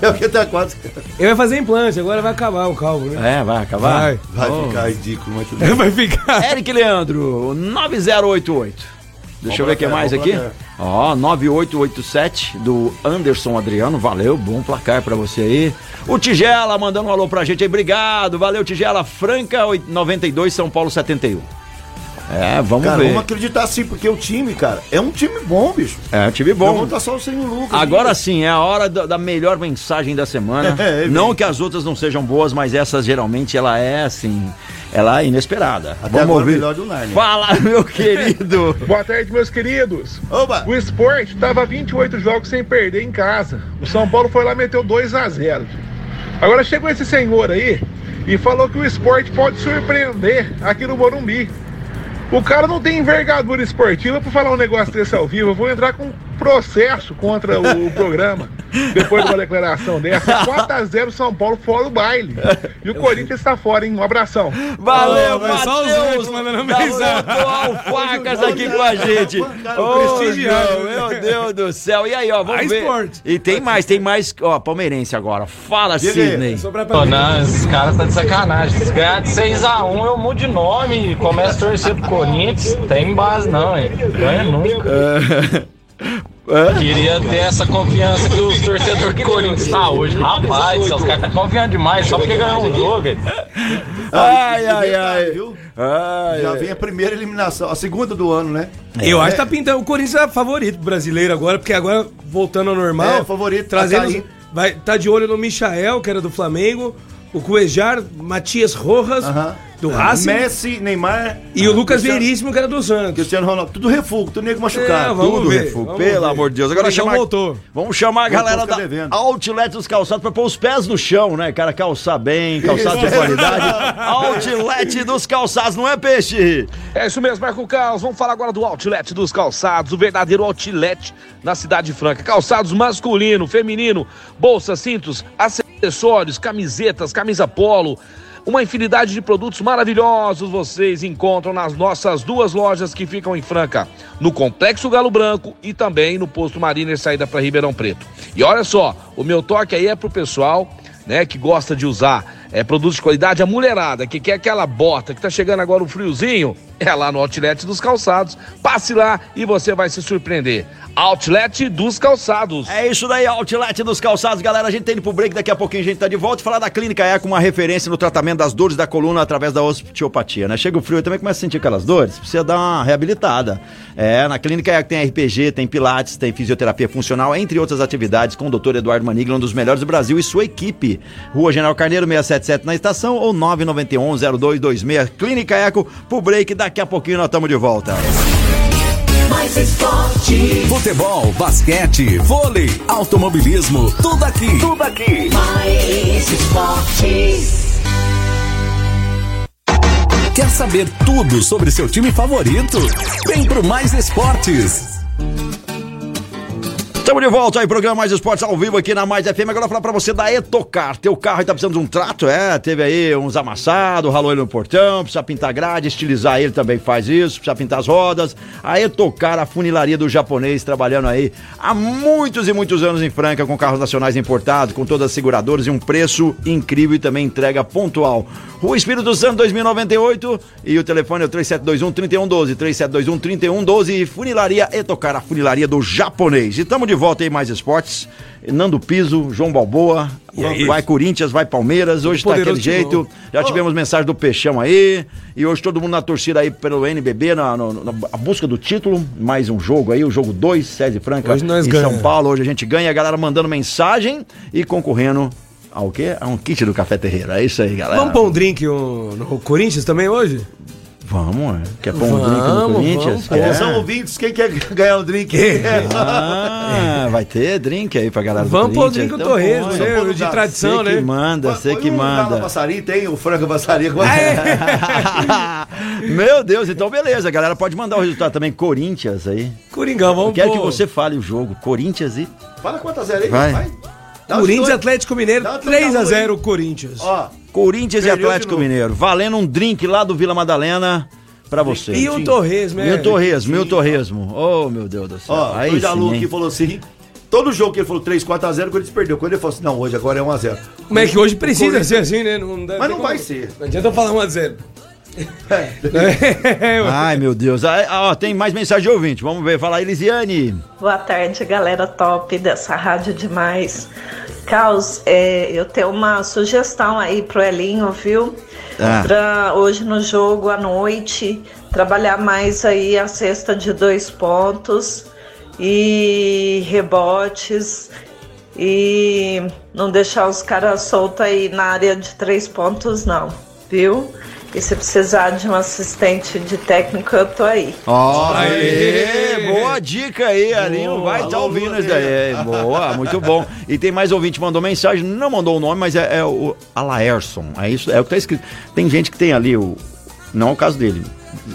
É o que tá quase. ele vai fazer implante, agora vai acabar o calvo, né? É, vai acabar? Vai. Vai Oh. ficar ridículo, mas tudo *laughs* bem. Vai ficar. Eric Leandro, 9088. Deixa eu ver o que mais bom aqui. Ó, 9887 do Anderson Adriano. Valeu, bom placar pra você aí. O Tigela mandando um alô pra gente aí. Obrigado, valeu, Tigela. Franca 92, São Paulo 71. É, vamos Cara, ver. vamos acreditar sim, porque o time, cara, é um time bom, bicho. É, um time Bom. Vamos tá só sem o Lucas. Agora sim, é a hora da, da melhor mensagem da semana. *laughs* É, é não que as outras não sejam boas, mas essa geralmente ela é assim, ela é inesperada. Até Vamos agora ouvir. melhor do. Fala, *laughs* meu querido. *laughs* Boa tarde, meus queridos. Oba! O esporte estava 28 jogos sem perder em casa. O São Paulo foi lá e meteu 2 a 0 Agora chegou esse senhor aí e falou que o esporte pode surpreender aqui no Morumbi. O cara não tem envergadura esportiva para falar um negócio desse ao vivo. Eu vou entrar com processo contra o programa *laughs* depois de uma declaração dessa. *laughs* 4x0 São Paulo fora o baile. E o Corinthians está fora, hein? Um abração. Valeu, Ô, mas só os Matheus. outros mandando Da mensagem. Doutor Alfacas aqui com a gente. Ô, prestigiado. João, meu Deus do céu. E aí, ó, vamos ver. E tem mais, tem mais, ó, palmeirense agora. Fala. Sidney. Mim. Não, esses caras tá de sacanagem. Se ganhar de 6x1, eu mudo de nome e começo a torcer pro Corinthians. Tem base não, hein? Ganha nunca. *laughs* Queria ter essa confiança que os torcedores do Corinthians tá hoje. Rapaz, os caras tá confiando demais só porque ganhou um jogo. hein? Ai, ai, ai. viu? Ai, Já vem a primeira eliminação, a segunda do ano, né? Eu acho que tá pintando. O Corinthians é favorito brasileiro agora, porque agora, voltando ao normal. É, favorito, Trazendo. tá aí. Vai, tá de olho no Michael, que era do Flamengo. O Cuejar, Matias Rojas, Aham. Do Racing. Messi, Neymar. E o Lucas Cristiano- Veríssimo, que era do Santos. Cristiano Ronaldo. Tudo refugo, tudo nego É, machucado. vamos Tudo ver, refugo, vamos pelo ver. amor de Deus. Agora chamar, voltou. vamos chamar a galera da devendo. Outlet dos Calçados pra pôr os pés no chão, né, cara? Calçar bem, calçado de qualidade. *laughs* Outlet dos Calçados, não é peixe? É isso mesmo, Marco Carlos. Vamos falar agora do Outlet dos Calçados, o verdadeiro Outlet na Cidade Franca. Calçados masculino, feminino, bolsas, cintos, acessórios, camisetas, camisa polo. Uma infinidade de produtos maravilhosos vocês encontram nas nossas duas lojas que ficam em Franca, no Complexo Galo Branco e também no Posto Mariner saída para Ribeirão Preto. E olha só, o meu toque aí é pro pessoal, né, que gosta de usar é, produtos de qualidade, a mulherada que quer aquela bota que tá chegando agora o friozinho, é lá no Outlet dos Calçados. Passe lá e você vai se surpreender. Outlet dos Calçados. É isso daí, Outlet dos Calçados, galera. A gente tá indo pro break, daqui a pouquinho a gente tá de volta. Falar da Clínica Eco, uma referência no tratamento das dores da coluna através da osteopatia, né? Chega o frio e também começa a sentir aquelas dores, precisa dar uma reabilitada. É, na Clínica Eco tem RPG, tem Pilates, tem fisioterapia funcional, entre outras atividades, com o Dr. Eduardo Manigla, um dos melhores do Brasil e sua equipe. Rua General Carneiro, 677 na estação ou 991-0226. Clínica Eco, pro break, daqui a pouquinho nós estamos de volta. Mais esporte. Futebol, basquete, vôlei, automobilismo, tudo aqui. Tudo aqui. Mais esporte. Quer saber tudo sobre seu time favorito? Vem pro Mais Esportes. Estamos de volta aí, programa Mais Esportes ao vivo aqui na Mais FM. Agora eu vou falar pra você da Etocar. Teu carro tá precisando de um trato, é? Teve aí uns amassados, ralou ele no portão, precisa pintar grade, estilizar ele também faz isso, precisa pintar as rodas. A Etocar, a funilaria do japonês, trabalhando aí há muitos e muitos anos em Franca com carros nacionais importados, com todas as seguradoras e um preço incrível e também entrega pontual. Rua Espírito Santo 2098 e o telefone é o 3721 3112, 3721 3112 Funilaria Etocar, a funilaria do japonês. E estamos de volta aí mais esportes. Nando Piso, João Balboa, aí? vai Corinthians, vai Palmeiras, hoje tá Poderoso aquele jeito. Já tivemos mensagem do Peixão aí, e hoje todo mundo na torcida aí pelo NBB, na, no- na- a busca do título, mais um jogo aí, o jogo 2, Sede Franca Hoje nós em ganha. São Paulo, hoje a gente ganha, a galera mandando mensagem e concorrendo ao quê? A um kit do Café Terreiro, é isso aí, galera. Vamos pôr um drink no Corinthians também hoje? Vamos, é. Quer pôr um Vamos, drink no vamos, Corinthians? pô. Quer? São ouvintes, quem quer ganhar o drink? Ah, vai ter drink aí pra galera do Vamos pôr o Corinthians. drink do Então Torresmo, né? De tradição, Você né? que manda, você que um manda. Passarinho, tem o frango passarinho. *laughs* Meu Deus, então beleza, a galera pode mandar o resultado também, Corinthians aí. Coringão, vamos Eu quero que pôr. você fale o jogo, Corinthians e... Fala quantas zero aí, Vai. vai. Corinthians. Atlético Mineiro, Dá tudo 3 na a rua 0 Corinthians. Ó, Corinthians e Perdeu de Atlético. Mineiro, valendo um drink lá do Vila Madalena pra você. E o Torresmo, é? E o Torresmo, e o Torresmo. Oh, meu Deus do céu. ó, aí dois da sim, Lu hein? que falou assim. Todo jogo que ele falou 3, 4 a 0, o Corinthians perdeu. Quando ele falou assim, não, hoje agora é 1 a 0. Como é que hoje precisa ser assim, né? Não dá- Mas não vai como- ser. Não adianta eu falar 1 a 0 *laughs* Ai, meu Deus. Ah, ó, tem mais mensagem de ouvinte. Vamos ver. Fala aí, Elisiane. Boa tarde, galera top dessa rádio demais. Caos, é, eu tenho uma sugestão aí pro Elinho, viu? Ah. Pra hoje no jogo à noite, trabalhar mais aí a cesta de dois pontos e rebotes e não deixar os caras soltos aí na área de três pontos, não, viu? E se precisar de um assistente de técnico, eu tô aí. Ó, Aê! aê, boa dica aí, Alinho. Vai estar Alô, ouvindo isso daí. Boa, muito bom. E tem mais ouvinte que mandou mensagem, não mandou o nome, mas é, é o Alaerson. É isso, é o que tá escrito. Tem gente que tem ali o. Não é o caso dele.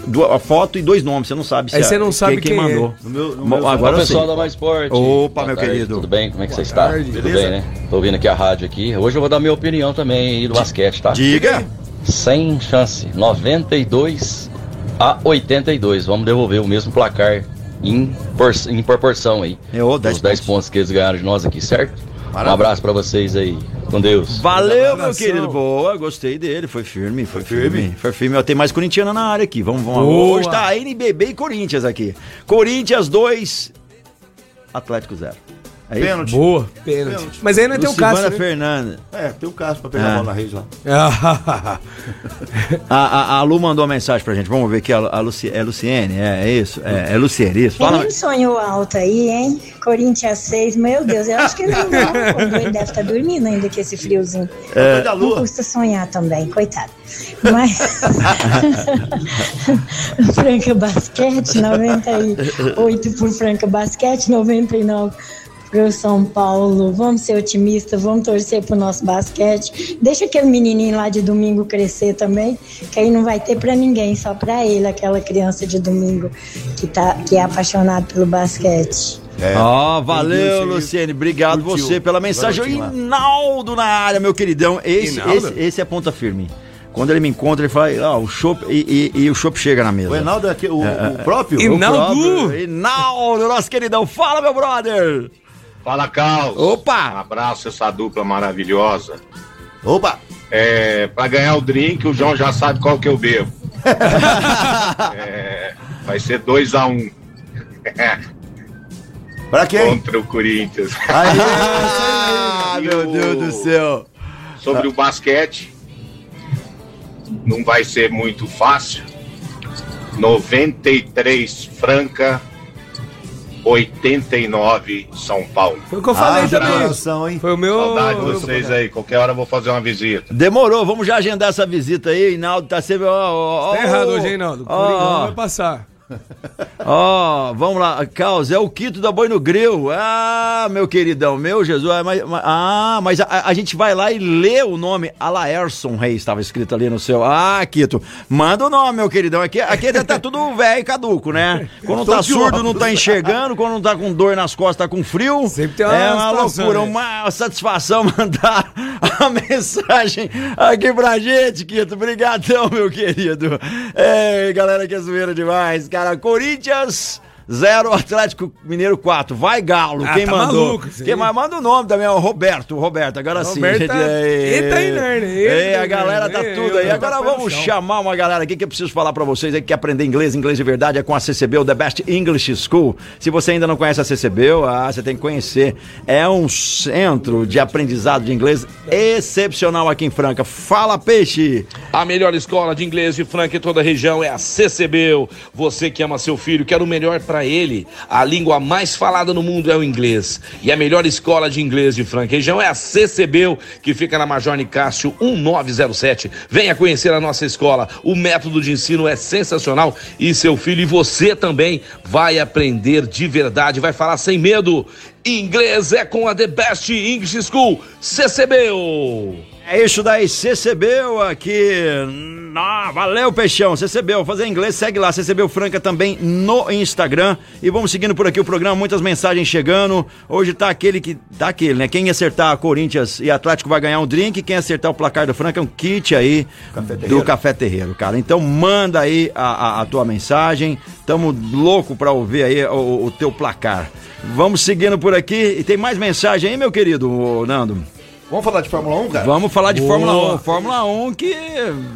Du- A foto e dois nomes, você não sabe se Aí é- você não sabe quem, quem é. mandou. No meu, no Mo- meu agora sei. pessoal da Mais Esporte. Opa, Boa meu tarde, querido. Tudo bem? Como é que você Boa está? tarde. Tudo Beleza? bem, né? Tô ouvindo aqui a rádio aqui. Hoje eu vou dar minha opinião também aí do basquete, tá? Diga. Sem chance. 92 a 82. Vamos devolver o mesmo placar em, por- em proporção aí. É, ô, 10 Os 10 pontos que eles ganharam de nós aqui, certo? Um abraço pra vocês aí. Com Deus. Valeu, meu querido. Boa, gostei dele. Foi firme, foi firme. firme. Foi firme. Ó, Tem mais corintiana na área aqui. Vamos, vamos. Boa. Hoje tá NBB e Corinthians aqui. Corinthians 2, Atlético 0. É isso? Pênalti. Boa, pênalti. Pênalti. Mas aí não tem o Lucivana Cássio, né? Fernandes. É, tem o caso pra pegar Ah. a bola na rede lá. A, a, a Lu mandou uma mensagem pra gente. Vamos ver aqui. A, a Luci, é Luciene? É, é isso? É, é Luciene, isso. Fala. Sonhou alto aí, hein? Corinthians 6, meu Deus, eu acho que ele não vai. Ele deve estar dormindo ainda com esse friozinho. É. da Não lua. custa sonhar também, coitado. Mas. *laughs* Franca Basquete, 98 por Franca Basquete, 99 pro São Paulo. Vamos ser otimistas, vamos torcer pro nosso basquete. Deixa aquele menininho lá de domingo crescer também, que aí não vai ter pra ninguém, só pra ele, aquela criança de domingo que, tá, que é apaixonado pelo basquete. É. Ó, valeu, Entendi, Luciene. Obrigado Curtiu. você pela mensagem. O. Hinaldo na área, meu queridão. Esse, esse, esse é ponta firme. Quando ele me encontra, ele fala, ó, o chopp, e, e- e o chopp chega na mesa. O Enaldo é aqui, o, É, o próprio? O Hinaldo! próprio, Hinaldo, nosso queridão. Fala, meu brother! Fala, Carlos. Opa! Um abraço, essa dupla maravilhosa. Opa! É, pra ganhar o drink, o João já sabe qual que eu bebo. *laughs* É, vai ser 2x1. Um. *laughs* pra quem? Contra o Corinthians. Ah, *laughs* meu Deus do céu. Sobre o basquete, não vai ser muito fácil. 93 Franca, 89 São Paulo. Foi o que eu falei Ah, também. coração, hein? Foi o meu. Saudade de vocês aí. Qualquer hora eu vou fazer uma visita. Demorou, vamos já agendar essa visita aí. Hinaldo tá sempre. Ó, ó, ó, Tá errado hoje, hein, Naldo? O Coringão vai passar. *laughs* Ó, vamos lá, Caos, é o Quito da Boi no Grill. Ah, meu queridão, meu Jesus. ah, Mas, ah, mas a, a gente vai lá e lê o nome. Alaerson Reis estava escrito ali no seu. Ah, Quito, manda o nome, meu queridão. Aqui, aqui tá tudo *laughs* velho e caduco, né? Quando tá surdo, não tá enxergando. Quando não tá com dor nas costas, tá com frio. Sempre tem uma é uma loucura, né? uma satisfação *laughs* mandar a mensagem aqui pra gente, Quito. Obrigadão, meu querido. Ei, galera, que zoeira demais. Cara, Corinthians. Zero Atlético Mineiro 4. Vai Galo. Ah, Quem tá mandou? maluco aí. Quem mais manda o nome também é o Roberto. O Roberto, agora sim. Roberto gente. tá- Ei, Ele tá inerte, ele ei, tá a galera tá tudo aí. eu Agora vamos chamar uma galera aqui que eu preciso falar pra vocês aí que quer aprender inglês, inglês de verdade, é com a CCB, o The Best English School. Se você ainda não conhece a CCB, ah, você tem que conhecer. É um centro de aprendizado de inglês excepcional aqui em Franca. Fala, peixe! A melhor escola de inglês de Franca em toda a região é a CCBU. Você que ama seu filho, quer o melhor para ele. A língua mais falada no mundo é o inglês. E a melhor escola de inglês de Franca região é a CCBU, que fica na Major Nicásio 1907. Venha conhecer a nossa escola. O método de ensino é sensacional e seu filho e você também vai aprender de verdade, vai falar sem medo. Inglês é com a The Best English School, CCBU. É isso daí, CCBU aqui. Ah, valeu, Peixão. CCBU, fazer inglês, segue lá. CCBU Franca também no Instagram. E vamos seguindo por aqui o programa, muitas mensagens chegando. Hoje tá aquele que. Tá aquele, né? Quem acertar Corinthians e Atlético vai ganhar um drink. Quem acertar o placar do Franca é um kit aí do Café Terreiro, cara. Então manda aí a, a- a tua mensagem. Tamo louco pra ouvir aí o, o teu placar. Vamos seguindo por aqui. E tem mais mensagem aí, meu querido Nando? Vamos falar de Fórmula 1, cara? Vamos falar de Boa. Fórmula 1. Fórmula 1 que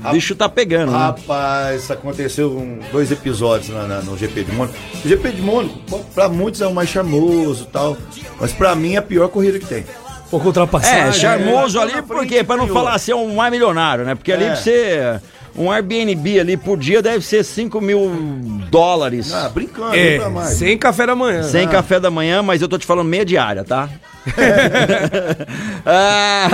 o bicho tá pegando, né? Rapaz, aconteceu um- dois episódios na- na- no GP de Mônaco. O GP de Mônaco, pra muitos é o mais charmoso e tal, mas pra mim é a pior corrida que tem. Pouco ultrapassagem. É, charmoso né? ali, por frente quê? Pra não ganhou. falar ser um mais milionário, né? Porque ali É. pra você. Um Airbnb ali por dia deve ser 5 mil dólares. Ah, brincando, É, mais. sem café da manhã. Sem Ah. café da manhã, mas eu tô te falando meia diária, tá? *laughs* Ah,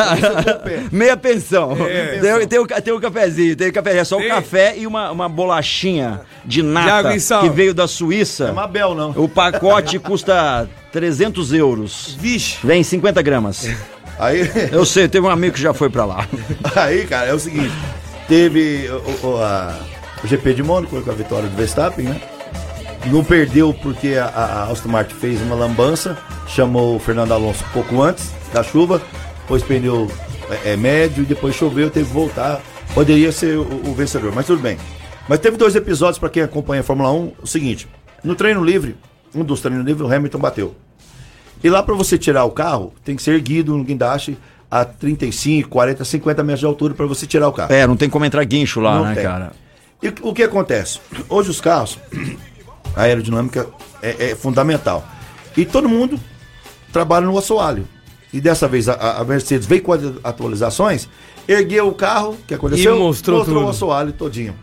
meia pensão. É. Tem, tem, o, tem o cafezinho, tem o café, é só o café e uma, uma bolachinha de nata que veio da Suíça. É Mabel, não. O pacote custa 300 euros. Vixe. Vem 50 gramas. Aí, Eu sei, teve um amigo que já foi pra lá. aí, cara, é o seguinte: teve o, o- a- o GP de Mônaco com a vitória do Verstappen, né? Não perdeu porque a, a Aston Martin fez uma lambança, chamou o Fernando Alonso um pouco antes da chuva, pôs pneu é, é, médio e depois choveu, teve que voltar. Poderia ser o, o vencedor, mas tudo bem. Mas teve dois episódios para quem acompanha a Fórmula 1, o seguinte: no treino livre, um dos treinos livres, o Hamilton bateu. E lá para você tirar o carro, tem que ser erguido no guindaste a 35, 40, 50 metros de altura para você tirar o carro. É, não tem como entrar guincho lá, Não né, tem. cara? E o que acontece? Hoje os carros, a aerodinâmica é, é fundamental. E todo mundo trabalha no assoalho. E dessa vez a, a Mercedes veio com as atualizações, ergueu o carro, que aconteceu? E mostrou tudo. o assoalho todinho.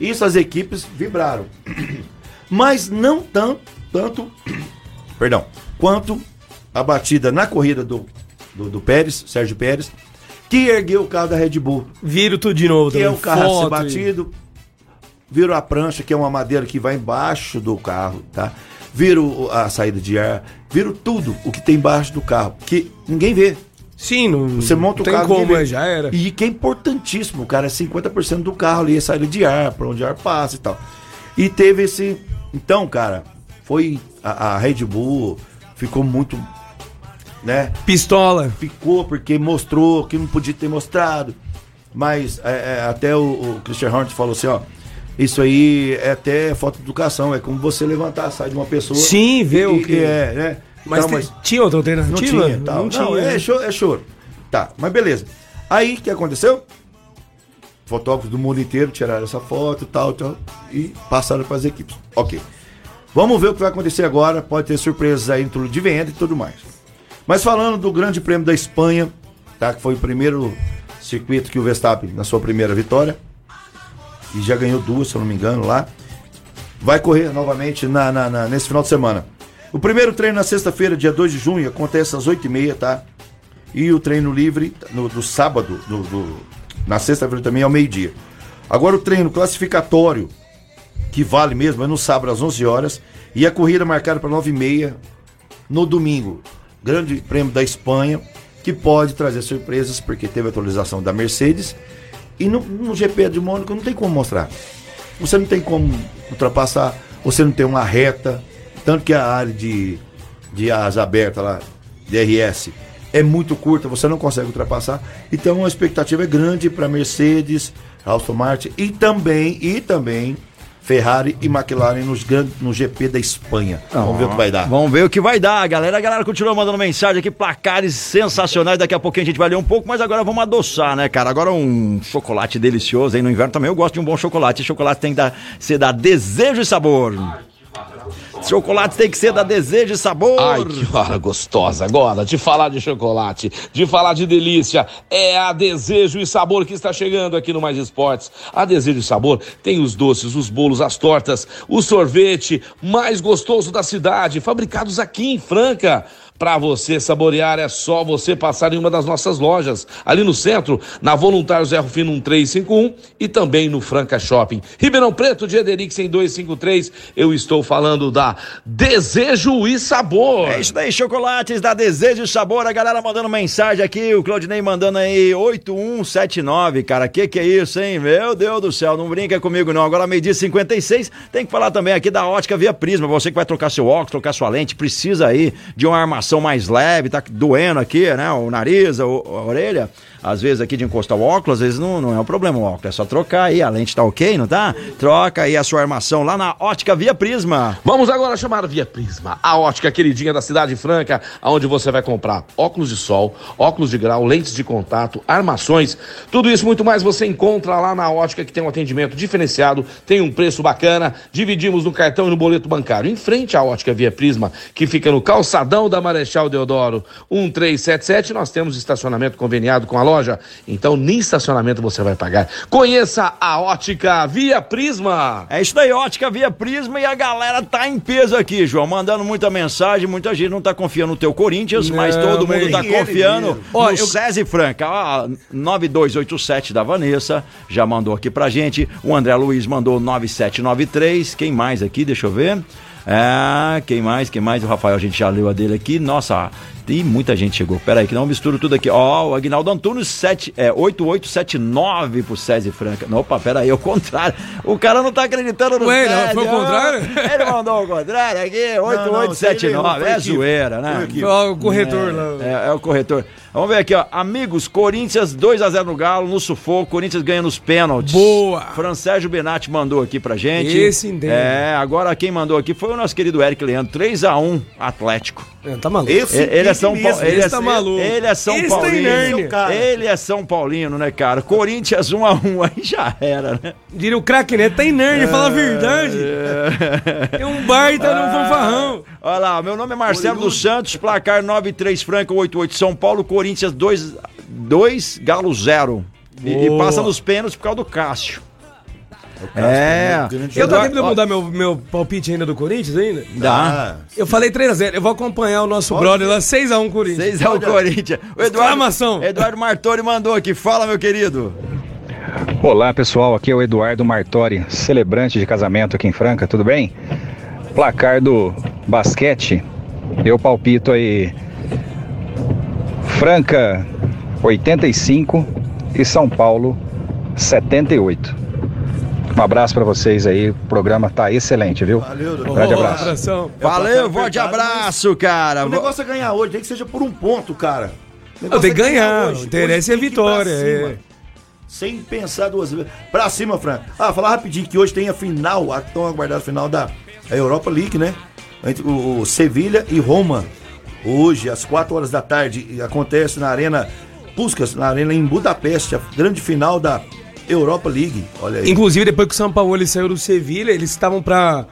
Isso as equipes vibraram. *clears throat* Mas não tanto, tanto *clears throat* perdão, quanto a batida na corrida do, do, do Pérez, Sérgio Pérez, que ergueu o carro da Red Bull. Viro tudo de novo Que é também. o carro a ser Foto e- batido. Vira a prancha, que é uma madeira que vai embaixo do carro, tá? Vira a saída de ar, vira tudo o que tem embaixo do carro, que ninguém vê. Sim, não, Você monta não o tem carro. como, ninguém vê. é, já era. E que é importantíssimo, cara, é 50% do carro ali, é saída de ar, pra onde o ar passa e tal. E teve esse. Então, cara, foi. A, a Red Bull ficou muito. Né? Pistola. Ficou porque mostrou que não podia ter mostrado. Mas é, é, até o, o Christian Hornet falou assim, ó. Isso aí é até falta de educação, é como você levantar, sai de uma pessoa. Sim, ver o que- É, né? Mas Então, tem- tinha outra alternativa? Não tinha, tal. Não Não, tinha, é, choro, é choro. Tá, mas beleza. Aí, o que aconteceu? Fotógrafos do mundo inteiro tiraram essa foto e tal, tal, e passaram para as equipes. Ok. Vamos ver o que vai acontecer agora. Pode ter surpresas aí no turno de venda e tudo mais. Mas falando do Grande Prêmio da Espanha, tá? Que foi o primeiro circuito que o Verstappen, na sua primeira vitória, e já ganhou duas, se eu não me engano, lá. Vai correr novamente na, na- na- nesse final de semana. O primeiro treino na sexta-feira, dia 2 de junho, acontece às 8h30, tá? E o treino livre no, do sábado, do, do- na sexta-feira também, ao meio-dia. Agora o treino classificatório, que vale mesmo, é no sábado às 11 horas. E a corrida marcada para 9h30 no domingo. Grande Prêmio da Espanha, que pode trazer surpresas, porque teve atualização da Mercedes. E no, no GP de Mônaco não tem como mostrar. Você não tem como ultrapassar, você não tem uma reta. Tanto que a área de, de asa aberta lá, DRS, é muito curta, você não consegue ultrapassar. Então a expectativa é grande para Mercedes, Aston Martin e também, e também Ferrari e McLaren nos grandes, no GP da Espanha. Vamos ver o que vai dar. Vamos ver o que vai dar, galera. A galera continua mandando mensagem aqui, placares sensacionais. Daqui a pouquinho a gente vai ler um pouco, mas agora vamos adoçar, né, cara? Agora um chocolate delicioso aí no inverno também. Eu gosto de um bom chocolate. E chocolate tem que dar, ser da desejo e sabor. Chocolate tem que ser da desejo e sabor. Ai, que hora gostosa agora de falar de chocolate, de falar de delícia. É a Desejo e Sabor que está chegando aqui no Mais Esportes. A Desejo e Sabor tem os doces, os bolos, as tortas, o sorvete mais gostoso da cidade, fabricados aqui em Franca. Para você saborear é só você passar em uma das nossas lojas, ali no centro, na Voluntários Zé Rufino 1351 e também no Franca Shopping. Ribeirão Preto de Ederix em 253. Eu estou falando da Desejo e Sabor. É isso daí, chocolates da Desejo e Sabor. A galera mandando mensagem aqui, o Claudinei mandando aí 8179, cara. Que que é isso, hein? Meu Deus do céu, não brinca comigo não. Agora meio-dia e 56, tem que falar também aqui da ótica Via Prisma. Você que vai trocar seu óculos, trocar sua lente, precisa aí de uma armação mais leve, tá doendo aqui, né? O nariz, a, a orelha. Às vezes aqui de encostar o óculos, às vezes não, não é o problema o óculos, é só trocar aí. A lente tá ok, não tá? Troca aí a sua armação lá na ótica Via Prisma. Vamos agora chamar Via Prisma, a ótica queridinha da cidade franca, aonde você vai comprar óculos de sol, óculos de grau, lentes de contato, armações, tudo isso muito mais você encontra lá na ótica que tem um atendimento diferenciado, tem um preço bacana, dividimos no cartão e no boleto bancário. Em frente à ótica Via Prisma, que fica no calçadão da Marechal Deodoro 1377, nós temos estacionamento conveniado com a loja, então nem estacionamento você vai pagar. Conheça a ótica Via Prisma. É isso daí, ótica via Prisma e a galera tá em peso aqui, João, mandando muita mensagem, muita gente não tá confiando no teu Corinthians, mas Não, todo mundo mas tá confiando mesmo. no Ó, eu- César Franca. Ó, 9287 da Vanessa já mandou aqui pra gente. O André Luiz mandou 9793. Quem mais aqui? Deixa eu ver. É, quem mais? Quem mais? O Rafael, a gente já leu a dele aqui. Nossa, tem muita gente chegou. Pera aí, que não misturo tudo aqui. Ó, o Agnaldo Antunes 7, é, 8879 pro César Franca. Não, Opa, pera aí, é o contrário. O cara não tá acreditando no Ué, não, César, foi o contrário? Ele mandou o contrário aqui, 8879. É zoeira, né? Ó, o corretor lá. É, é o corretor. Vamos ver aqui, ó. Amigos, Corinthians 2x0 no Galo, no sufoco. Corinthians ganha nos pênaltis. Boa! Fran Sérgio Benatti mandou aqui pra gente. Esse entende. É, agora quem mandou aqui foi o nosso querido Eric Leandro. 3x1 Atlético. É, tá maluco. Esse ele, ele é São mesmo, Paulo. Ele, é, tá maluco. ele é São Esse tá Paulino. inerne. ele é São Paulino, né, cara? Corinthians 1x1 *laughs* aí já era, né? Diria o craque, né? Tá inerne, fala a verdade. É um baita Ah. num fanfarrão. Olha lá, meu nome é Marcelo dos Santos, placar 93 Franca 88 São Paulo, Corinthians 2, 2 Galo 0. E, e passa nos pênaltis por causa do Cássio. É. É. Eu tô tentando mudar meu, meu palpite ainda do Corinthians ainda? Dá. Eu falei 3x0. Eu vou acompanhar o nosso Pode brother lá, 6x1 Corinthians. 6 é o Corinthians. O Eduardo, Exclamação. Eduardo Martori mandou aqui. Fala, meu querido. Olá pessoal, aqui é o Eduardo Martori, celebrante de casamento aqui em Franca, tudo bem? Placar do basquete, eu palpito aí Franca 85 e São Paulo 78. Um abraço pra vocês aí, o programa tá excelente, viu? Valeu, Grande abraço. Abração. Valeu, forte abraço, cara. O negócio é ganhar hoje, nem que seja por um ponto, cara. Tem que é ganhar. hoje. O interesse é vitória. é. sem pensar duas vezes. Pra cima, Fran. Ah, falar rapidinho que hoje tem a final, a tão aguardada final da Europa League, né? Entre o, o Sevilha e Roma. Hoje, às 4 horas da tarde, acontece na Arena Puskas, na Arena em Budapeste, a grande final da Europa League. Olha aí. Inclusive, depois que o São Paulo saiu do Sevilha, eles estavam pra.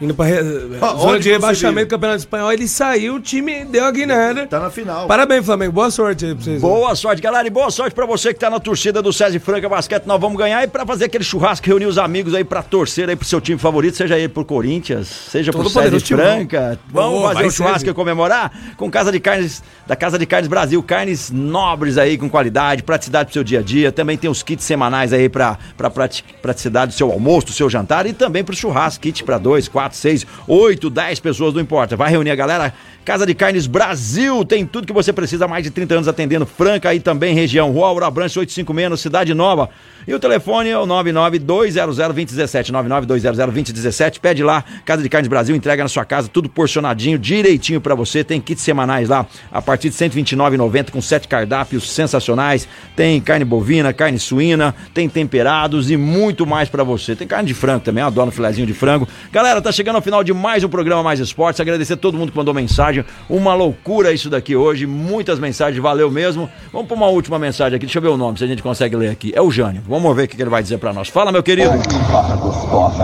Indo pra re... Ah, zona onde de rebaixamento do Campeonato Espanhol, ele saiu, o time deu a guinada. Tá na final. Parabéns, Flamengo. Boa sorte aí pra vocês. Boa sorte, galera, e boa sorte pra você que tá na torcida do César Franca Basquete. Nós vamos ganhar e pra fazer aquele churrasco, reunir os amigos aí pra torcer aí pro seu time favorito, seja ele pro Corinthians, seja Todo pro César. Franca. Vamos Boa, fazer um churrasco e comemorar com Casa de Carnes, da Casa de Carnes Brasil, carnes nobres aí com qualidade, praticidade pro seu dia a dia. Também tem os kits semanais aí pra, pra prati- praticidade do seu almoço, do seu jantar e também pro churrasco, kit pra dois, quatro, seis, oito, dez pessoas, não importa. Vai reunir a galera. Casa de Carnes Brasil tem tudo que você precisa, mais de 30 anos atendendo Franca aí também região. Rua Aura Branche 856 no Cidade Nova. E o telefone é o 992002017, 992002017. Pede lá, Casa de Carnes Brasil, entrega na sua casa, tudo porcionadinho, direitinho pra você. Tem kits semanais lá, a partir de R$ 129,90 com sete cardápios sensacionais. Tem carne bovina, carne suína, tem temperados e muito mais pra você. Tem carne de frango também, adoro um filezinho de frango. Galera, tá chegando ao final de mais um programa Mais Esportes. Agradecer a todo mundo que mandou mensagem. Uma loucura isso daqui hoje, muitas mensagens, valeu mesmo. Vamos pra uma última mensagem aqui, deixa eu ver o nome, se a gente consegue ler aqui. É o Jânio. Vamos ver o que ele vai dizer pra nós. Fala, meu querido.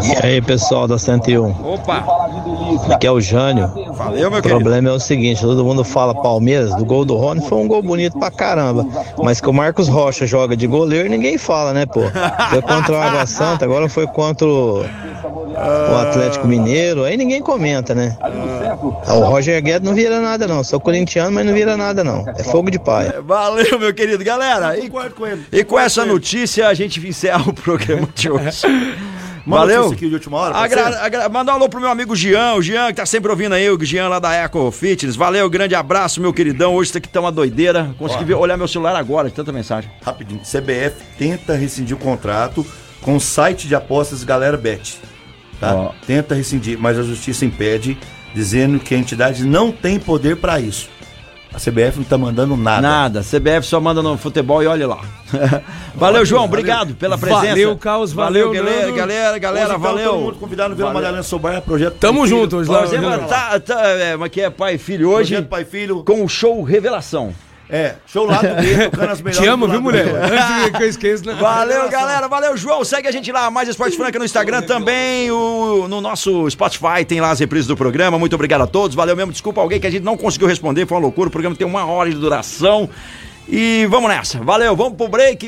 E aí, pessoal da 101. Opa! Aqui é o Jânio. Valeu, meu O problema é o seguinte: todo mundo fala Palmeiras, do gol do Rony foi um gol bonito pra caramba. Mas que o Marcos Rocha joga de goleiro, ninguém fala, né, pô? Foi contra o Água Santa, agora foi contra o, o Atlético Mineiro, aí ninguém comenta, né? O Roger Guedes não vira nada, não. Sou corintiano, mas não vira nada, não. É fogo de paia. Valeu, meu querido. Galera, e, e com essa notícia a gente encerra o programa de hoje. Uma Valeu. notícia aqui de última hora, Agra- agra- Mandar um alô pro meu amigo Jean, o Jean que tá sempre ouvindo aí, o Jean lá da Eco Fitness. Valeu, grande abraço, meu queridão. Hoje isso aqui tá uma doideira. Consegui ver- olhar meu celular agora, de tanta mensagem. Rapidinho. CBF tenta rescindir o contrato com o site de apostas Galera Bet. Tá? Ó. Tenta rescindir, mas a justiça impede, dizendo que a entidade não tem poder para isso. A CBF não tá mandando nada. Nada, CBF só manda no futebol e olha lá. *laughs* valeu, João, obrigado pela presença. Valeu, Caos, valeu, galera, Nando. galera, galera, Hoje, então, valeu. todo mundo convidado no Vila Valeu. Madalena Sobar, projeto Tamo junto hoje lá, Valeu. tá, tá, é, mas que é pai e filho hoje Projeto Pai e Filho. com o show Revelação. É, show lá do B, *laughs* tocando as melhores. Te amo, viu, mulher? Antes que eu esqueça, né? Valeu, galera. Valeu, João. Segue a gente lá, mais Esporte Franca no Instagram também. O, no nosso Spotify tem lá as reprises do programa. Muito obrigado a todos. Valeu mesmo. Desculpa alguém que a gente não conseguiu responder. Foi uma loucura. O programa tem uma hora de duração. E vamos nessa. Valeu, vamos pro break.